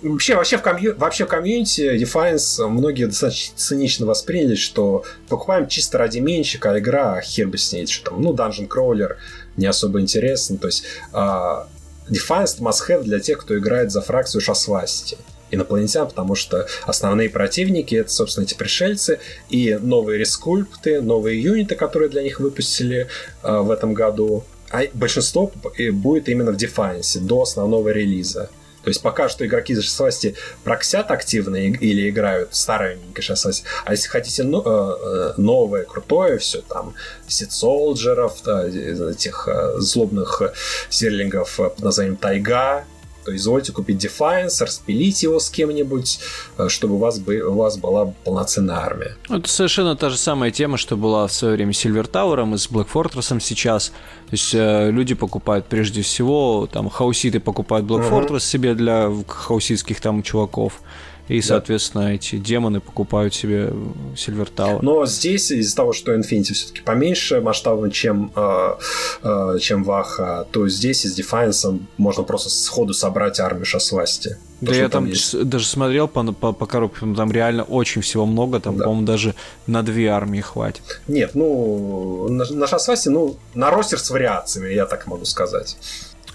Вообще, вообще, в комью... вообще в комьюнити Defiance многие достаточно цинично восприняли, что покупаем чисто ради менщика, а игра хер бы с ней, что там, ну, Dungeon Crawler не особо интересно. То есть а, Defiance must-have для тех, кто играет за фракцию Шасвасти инопланетян, потому что основные противники это, собственно, эти пришельцы и новые рескульпты, новые юниты, которые для них выпустили э, в этом году. А большинство будет именно в Defiance до основного релиза. То есть пока что игроки за 16 проксят активно или играют старенькие 16. А если хотите э, э, новое, крутое все, там, Сид Солджеров, этих э, злобных серлингов под названием Тайга, то извольте купить Defiance, распилить его с кем-нибудь, э, чтобы у вас, бы, у вас была полноценная армия. Это совершенно та же самая тема, что была в свое время Silver Tower и с Black Fortress сейчас. То есть э, люди покупают прежде всего, там, хауситы покупают Black uh-huh. Fortress себе для хауситских там чуваков. И, соответственно, да. эти демоны покупают себе Silver Tower. Но здесь из-за того, что Infinity все-таки поменьше масштабно, чем, э, э, чем Ваха, то здесь с Defiance можно просто сходу собрать армию Шасвасти. Да то, я там, есть. даже смотрел по, по, по коробкам, там реально очень всего много, там, да. по-моему, даже на две армии хватит. Нет, ну, на, на Шасвасти, ну, на ростер с вариациями, я так могу сказать.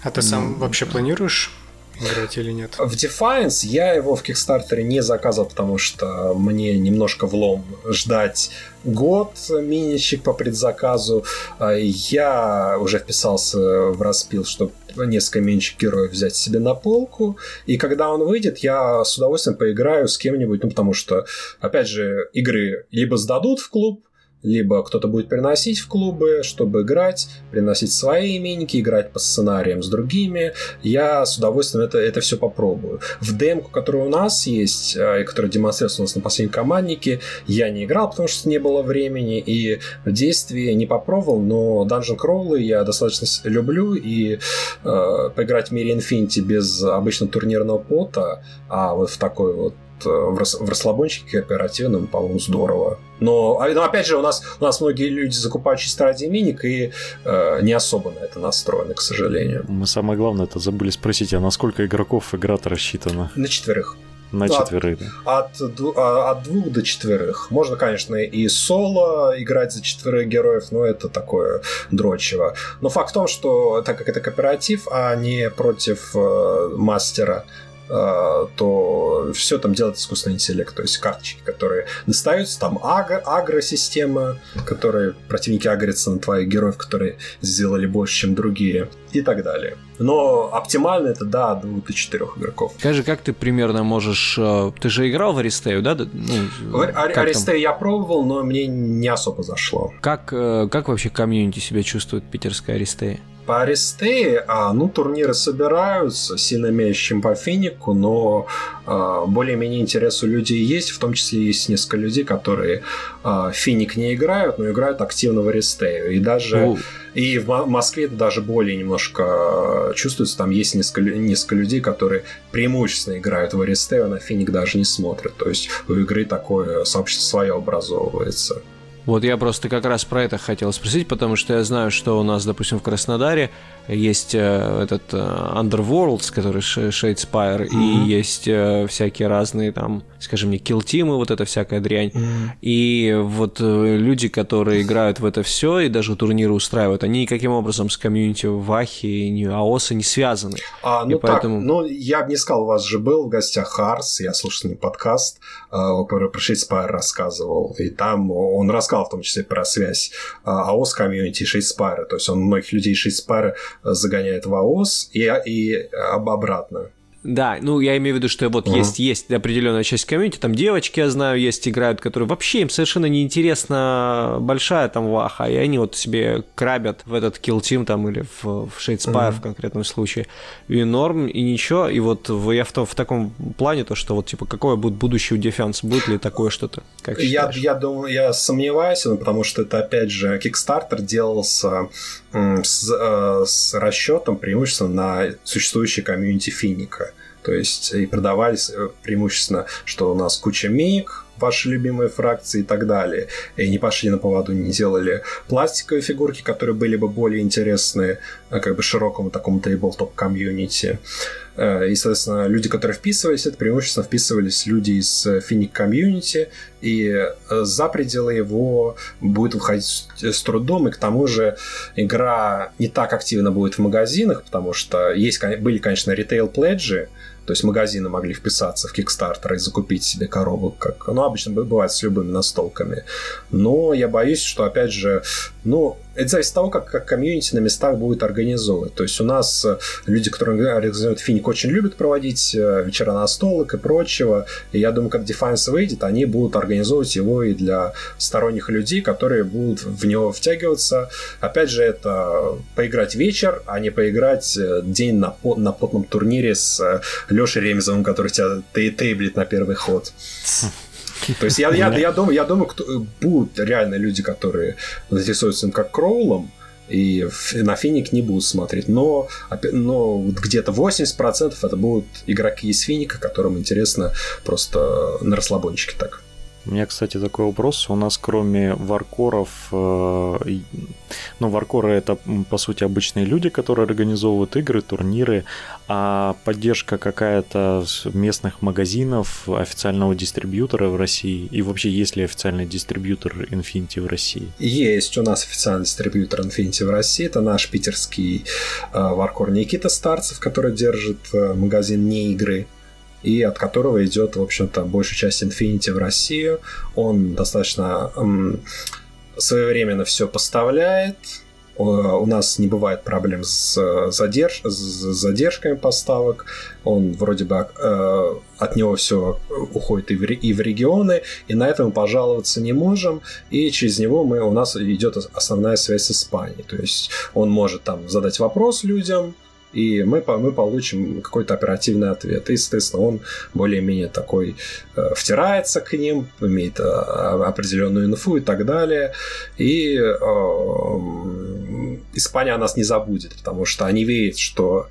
А ты сам ну, вообще планируешь играть или нет? В Defiance я его в Кикстартере не заказывал, потому что мне немножко влом ждать год миничек по предзаказу. А я уже вписался в распил, чтобы несколько меньших героев взять себе на полку. И когда он выйдет, я с удовольствием поиграю с кем-нибудь, ну потому что, опять же, игры либо сдадут в клуб, либо кто-то будет приносить в клубы, чтобы играть, приносить свои именники, играть по сценариям с другими. Я с удовольствием это, это все попробую. В демку, которая у нас есть, э, и которая демонстрируется у нас на последнем команднике, я не играл, потому что не было времени, и в действии не попробовал, но Dungeon Crawl я достаточно люблю, и э, поиграть в мире Infinity без обычного турнирного пота, а вот в такой вот в, рас, в расслабончике кооперативном, по-моему, здорово. Но, а, но опять же, у нас, у нас многие люди закупают чисто ради миник и э, не особо на это настроены, к сожалению. Мы самое главное это забыли спросить, а на сколько игроков игра-то рассчитана? На четверых. На четверых. От, от, а, от двух до четверых. Можно, конечно, и соло играть за четверых героев, но это такое дрочево. Но факт в том, что так как это кооператив, а не против э, мастера, Э, то все там делает искусственный интеллект, то есть карточки, которые достаются, там агро, агро-система, которые противники агрятся на твоих героев, которые сделали больше, чем другие, и так далее. Но оптимально это, да, от двух до четырех игроков. Скажи, как ты примерно можешь... Э, ты же играл в Аристею, да? Ну, Аристею я пробовал, но мне не особо зашло. Как, э, как вообще комьюнити себя чувствует питерская Аристея? По Аристее, а, ну, турниры собираются, сильно чем по Финику, но а, более-менее интерес у людей есть, в том числе есть несколько людей, которые а, Финик не играют, но играют активно в Аристею. И даже... Ну... И в Москве это даже более немножко чувствуется. Там есть несколько, несколько людей, которые преимущественно играют в Аристею, а на Финик даже не смотрят. То есть у игры такое сообщество свое образовывается. Вот я просто как раз про это хотел спросить, потому что я знаю, что у нас, допустим, в Краснодаре есть э, этот э, Underworlds, который Shadespire, mm-hmm. и есть э, всякие разные там, скажем, не килтимы, вот эта всякая дрянь. Mm-hmm. И вот люди, которые играют в это все и даже турниры устраивают, они никаким образом с комьюнити Вахи и АОСа не связаны. А, ну и так, поэтому... ну я бы не сказал, у вас же был в гостях Харс, я слушал с ним подкаст, про Shadespire рассказывал, и там он рассказал в том числе про связь АОС комьюнити и Shadespire, то есть он многих людей Shadespire загоняет в АОС и, и обратно. Да, ну я имею в виду, что вот uh-huh. есть, есть определенная часть комьюнити, там девочки, я знаю, есть, играют, которые вообще им совершенно неинтересна большая там ваха, и они вот себе крабят в этот kill team там или в, в Shadespire uh-huh. в конкретном случае. И норм, и ничего, и вот я в, том, в таком плане, то, что вот типа какое будет будущее у Defense, будет ли такое что-то, как я, я думаю, я сомневаюсь, ну, потому что это опять же Kickstarter делался с, э, с расчетом преимущественно на существующий комьюнити Финика. То есть и продавались э, преимущественно, что у нас куча миг, ваши любимые фракции и так далее. И не пошли на поводу, не делали пластиковые фигурки, которые были бы более интересны э, как бы широкому такому тейблтоп комьюнити. И, соответственно, люди, которые вписывались, это преимущественно вписывались люди из Финик комьюнити, и за пределы его будет выходить с трудом, и к тому же игра не так активно будет в магазинах, потому что есть, были, конечно, ритейл-пледжи, то есть магазины могли вписаться в Kickstarter и закупить себе коробок, как ну, обычно бывает с любыми настолками. Но я боюсь, что, опять же, ну, это зависит от того, как, как комьюнити на местах будет организовывать. То есть у нас э, люди, которые организуют финик, очень любят проводить э, вечера настолок и прочего. И я думаю, как Defiance выйдет, они будут организовывать его и для сторонних людей, которые будут в него втягиваться. Опять же, это поиграть вечер, а не поиграть э, день на, на потном турнире с Лешей Ремезовым, который тебя тейблит на первый ход. То есть я, я, я думаю, я думаю кто, будут реально люди, которые заинтересуются им как Кроулом, и на Финик не будут смотреть. Но, но где-то 80% это будут игроки из Финика, которым интересно просто на расслабончике так. У меня, кстати, такой вопрос. У нас кроме варкоров, э, ну, варкоры это, по сути, обычные люди, которые организовывают игры, турниры, а поддержка какая-то местных магазинов, официального дистрибьютора в России, и вообще есть ли официальный дистрибьютор Infinity в России? Есть у нас официальный дистрибьютор Infinity в России, это наш питерский э, варкор Никита Старцев, который держит э, магазин «Не игры», и от которого идет, в общем-то, большая часть Infinity в Россию. Он достаточно эм, своевременно все поставляет. У нас не бывает проблем с, задерж... с задержками поставок. Он вроде бы э, от него все уходит и в, и в регионы, и на этом мы пожаловаться не можем. И через него мы, у нас идет основная связь с Испанией. То есть он может там задать вопрос людям, и мы, мы получим какой-то оперативный ответ. И, естественно, он более-менее такой э, втирается к ним, имеет э, определенную инфу и так далее. И э, Испания нас не забудет, потому что они видят, что...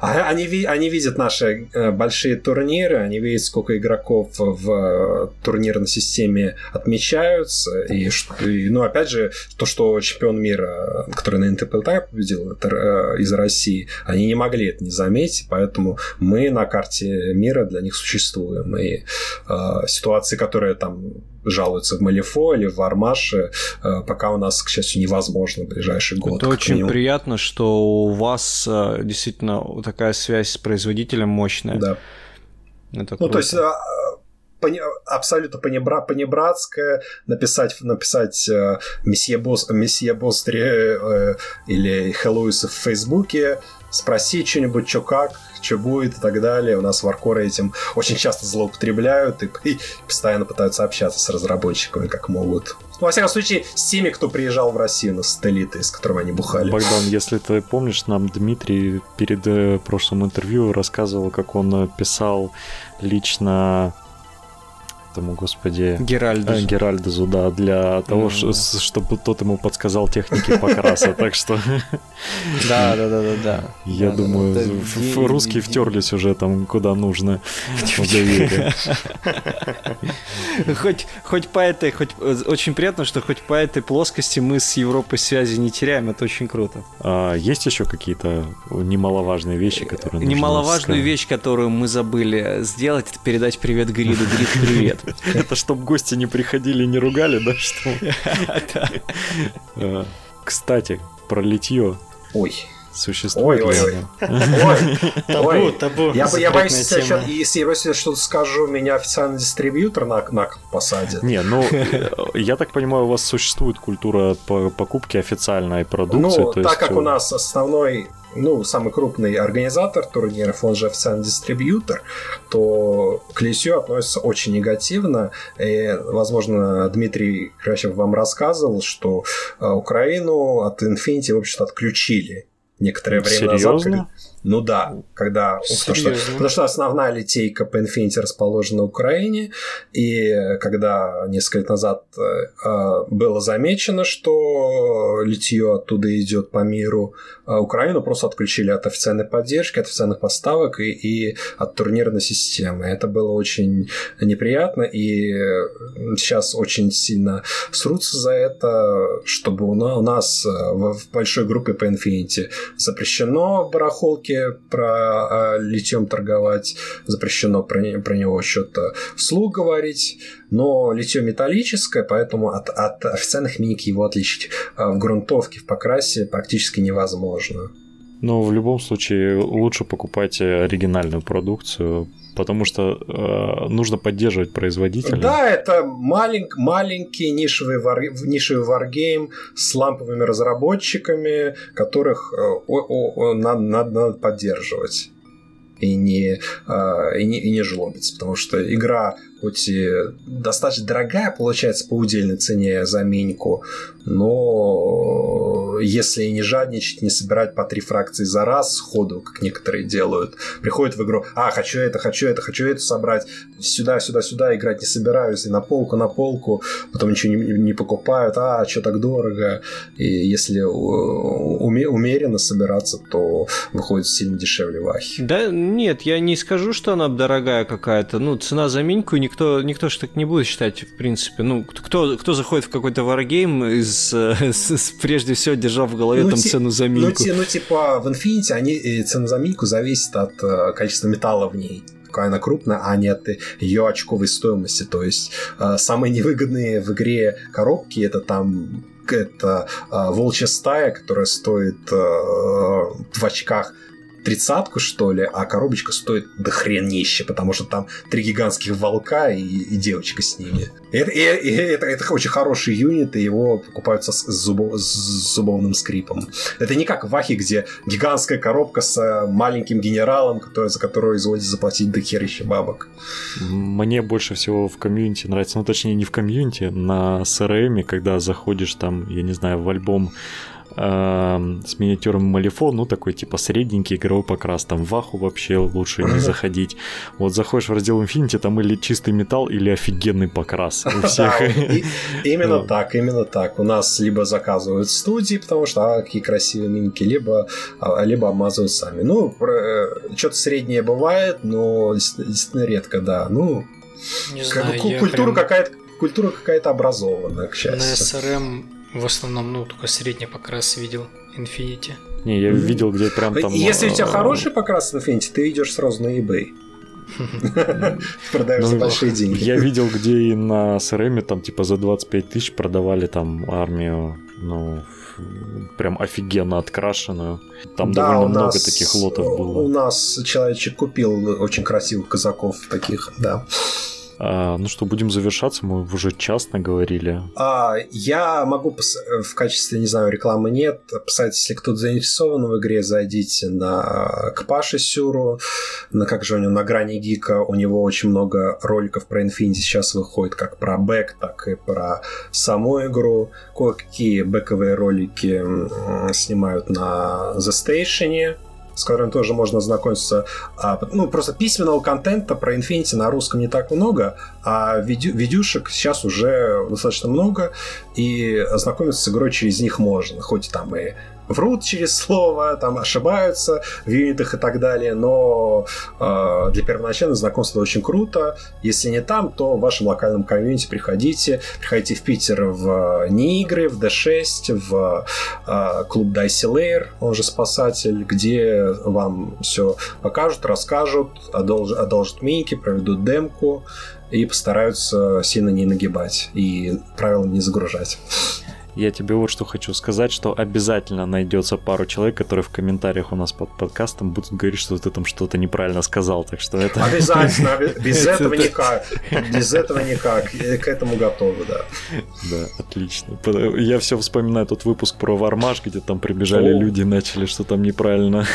А, они, они видят наши э, большие турниры, они видят, сколько игроков в турнирной системе отмечаются, и, и ну, опять же, то, что чемпион мира, который на НТПЛТ победил это, э, из России, они не могли это не заметить, поэтому мы на карте мира для них существуем. И э, ситуации, которые там жалуются в Малифо или в Армаше, э, пока у нас, к счастью, невозможно в ближайший год. Это очень минимум. приятно, что у вас э, действительно такая связь с производителем мощная. Да. Это ну, то есть а, абсолютно понебра, понебратское написать, написать э, месье Босс, месье Босс э, или Хэллоуиса в Фейсбуке, спросить что-нибудь, что как, что будет и так далее. У нас варкоры этим очень часто злоупотребляют и, и постоянно пытаются общаться с разработчиками как могут. во всяком случае, с теми, кто приезжал в Россию на сателлиты, с которыми они бухали. Богдан, если ты помнишь, нам Дмитрий перед э, прошлым интервью рассказывал, как он э, писал лично этому, господи... Геральдусу. Э, Геральдусу, да, для того, mm, чтобы тот ему подсказал техники покраса, так что... Да, да, да, да, да. Я думаю, русские втерлись уже там куда нужно в Хоть, хоть по этой, хоть э, очень приятно, что хоть по этой плоскости мы с Европой связи не теряем, это очень круто. А есть еще какие-то немаловажные вещи, которые Немаловажную вещь, которую мы забыли сделать, это передать привет Гриду. Грид, привет. Это чтобы гости не приходили и не ругали, да, что? А, кстати, про литье. Ой. Существует ой, ой, ой. Табу, табу. Я, боюсь, если, если я что-то скажу, меня официальный дистрибьютор на, на посадит. Не, ну, я так понимаю, у вас существует культура покупки официальной продукции. Ну, так как у нас основной ну, самый крупный организатор турниров, он же официальный дистрибьютор, то к Лисю относится очень негативно. И, возможно, Дмитрий Кращев вам рассказывал, что э, Украину от Infinity, в общем-то, отключили некоторое время Серьезно? назад. Ну да, когда... Потому что, потому что основная литейка по Infinity расположена в Украине, и когда несколько лет назад э, было замечено, что литье оттуда идет по миру, э, Украину просто отключили от официальной поддержки, от официальных поставок и, и от турнирной системы. Это было очень неприятно, и сейчас очень сильно срутся за это, чтобы у нас в большой группе по Infinity запрещено барахолки рынке про э, литьем торговать, запрещено про, про него что-то вслух говорить, но литье металлическое, поэтому от, от официальных миник его отличить э, в грунтовке, в покрасе практически невозможно. Но в любом случае лучше покупать оригинальную продукцию, потому что э, нужно поддерживать производителя. Да, это малень, маленький нишевый, вар, нишевый варгейм с ламповыми разработчиками, которых э, о, о, надо, надо, надо поддерживать и не, э, и, не, и не жлобиться, потому что игра хоть и достаточно дорогая получается по удельной цене за миньку, но если не жадничать, не собирать по три фракции за раз сходу, как некоторые делают, приходят в игру, а, хочу это, хочу это, хочу это собрать, сюда, сюда, сюда играть не собираюсь, и на полку, на полку, потом ничего не, не покупают, а, что так дорого, и если уме, умеренно собираться, то выходит сильно дешевле вахи. Да, нет, я не скажу, что она дорогая какая-то, ну, цена за миньку никто, никто же так не будет считать, в принципе, ну, кто, кто заходит в какой-то варгейм из с, с, прежде всего держал в голове ну, там цену за ну, мильку. Ну, ну, типа в Infinity они, э, цена за мильку зависит от э, количества металла в ней какая она крупная, а не от ее очковой стоимости. То есть э, самые невыгодные в игре коробки это там это э, волчья стая, которая стоит э, в очках тридцатку, что ли, а коробочка стоит до хренище, потому что там три гигантских волка и, и девочка с ними. И, и, и это, это очень хороший юнит, и его покупают с, зубов, с зубовным скрипом. Это не как в Вахе, где гигантская коробка с э, маленьким генералом, который, за которого изводится заплатить до херища бабок. Мне больше всего в комьюнити нравится, ну точнее не в комьюнити, на CRM, когда заходишь там, я не знаю, в альбом с миниатюрами Малифо, ну такой типа средненький игровой покрас, там в Аху вообще лучше не заходить. Вот заходишь в раздел Infinity, там или чистый металл, или офигенный покрас у всех. Именно так, именно так. У нас либо заказывают студии, потому что а, какие красивые миньки, либо, а, либо обмазывают сами. Ну, э, что-то среднее бывает, но действительно редко, да. Ну, культура какая-то культура какая-то образованная, к счастью. На SRM в основном, ну, только средний покрас видел Infinity. Не, я видел, где прям там... Если у тебя а, хороший покрас Infinity, ты идешь сразу на eBay. Продаешь за ну, большие деньги. Я видел, где и на CRM там типа за 25 тысяч продавали там армию, ну, прям офигенно открашенную. Там да, довольно много таких лотов было. У нас человечек купил очень красивых казаков таких, да. А, ну что, будем завершаться, мы уже час наговорили. А, я могу в качестве, не знаю, рекламы нет, писать, если кто-то заинтересован в игре, зайдите на к Паше Сюру, на как же у него на грани гика, у него очень много роликов про Infinity сейчас выходит, как про бэк, так и про саму игру. Кое-какие бэковые ролики снимают на The Station, с которым тоже можно знакомиться. А, ну, просто письменного контента про Infinity на русском не так много, а видю, видюшек сейчас уже достаточно много, и ознакомиться с игрой через них можно. Хоть там и врут через слово, там ошибаются в юнитах и так далее, но э, для первоначального знакомства очень круто. Если не там, то в вашем локальном комьюнити приходите. Приходите в Питер в не игры, в D6, в э, клуб Dicey Lair, он же спасатель, где вам все покажут, расскажут, одолжат, одолжат миники, проведут демку и постараются сильно не нагибать и правила не загружать. Я тебе вот что хочу сказать, что обязательно найдется пару человек, которые в комментариях у нас под подкастом будут говорить, что ты там что-то неправильно сказал, так что это... Обязательно, без этого никак. Без этого никак. К этому готовы, да. Да, отлично. Я все вспоминаю тот выпуск про Вармаш, где там прибежали люди и начали, что там неправильно.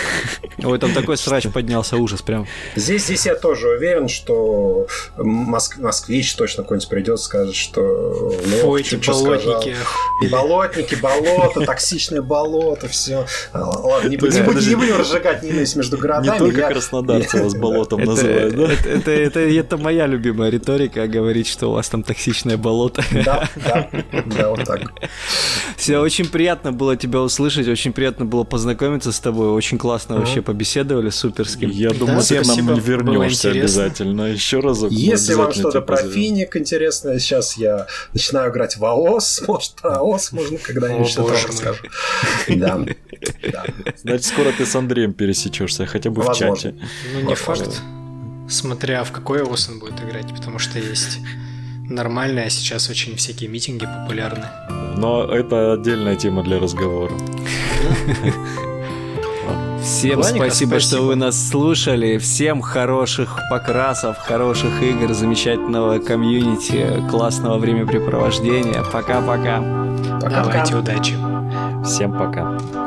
Ой, там такой срач поднялся, ужас прям. Здесь, здесь я тоже уверен, что москвич точно какой-нибудь придет, скажет, что... Ой, эти болотники, Болотники, болото, токсичное болото, все. Ладно, не, будем, не будем разжигать ненависть между городами. Не только я... краснодарцы вас болотом называют, да? Это, это, это моя любимая риторика, говорить, что у вас там токсичное болото. Да, да, да, вот так. Все, очень приятно было тебя услышать, очень приятно было познакомиться с тобой, очень классно вообще побеседовали, суперским. Я думаю, ты к нам вернешься обязательно, еще разок. Если вам что-то про финик интересное, сейчас я начинаю играть в АОС, может, про АОС можно когда-нибудь что-то расскажу. Да. Значит, скоро ты с Андреем пересечешься, хотя бы в чате. Ну, не факт. Смотря в какой ОС он будет играть, потому что есть нормальные, а сейчас очень всякие митинги популярны. Но это отдельная тема для разговора. Всем спасибо, спасибо, что вы нас слушали. Всем хороших покрасов, хороших игр, замечательного комьюнити, классного времяпрепровождения. Пока-пока. Давайте удачи. Всем пока.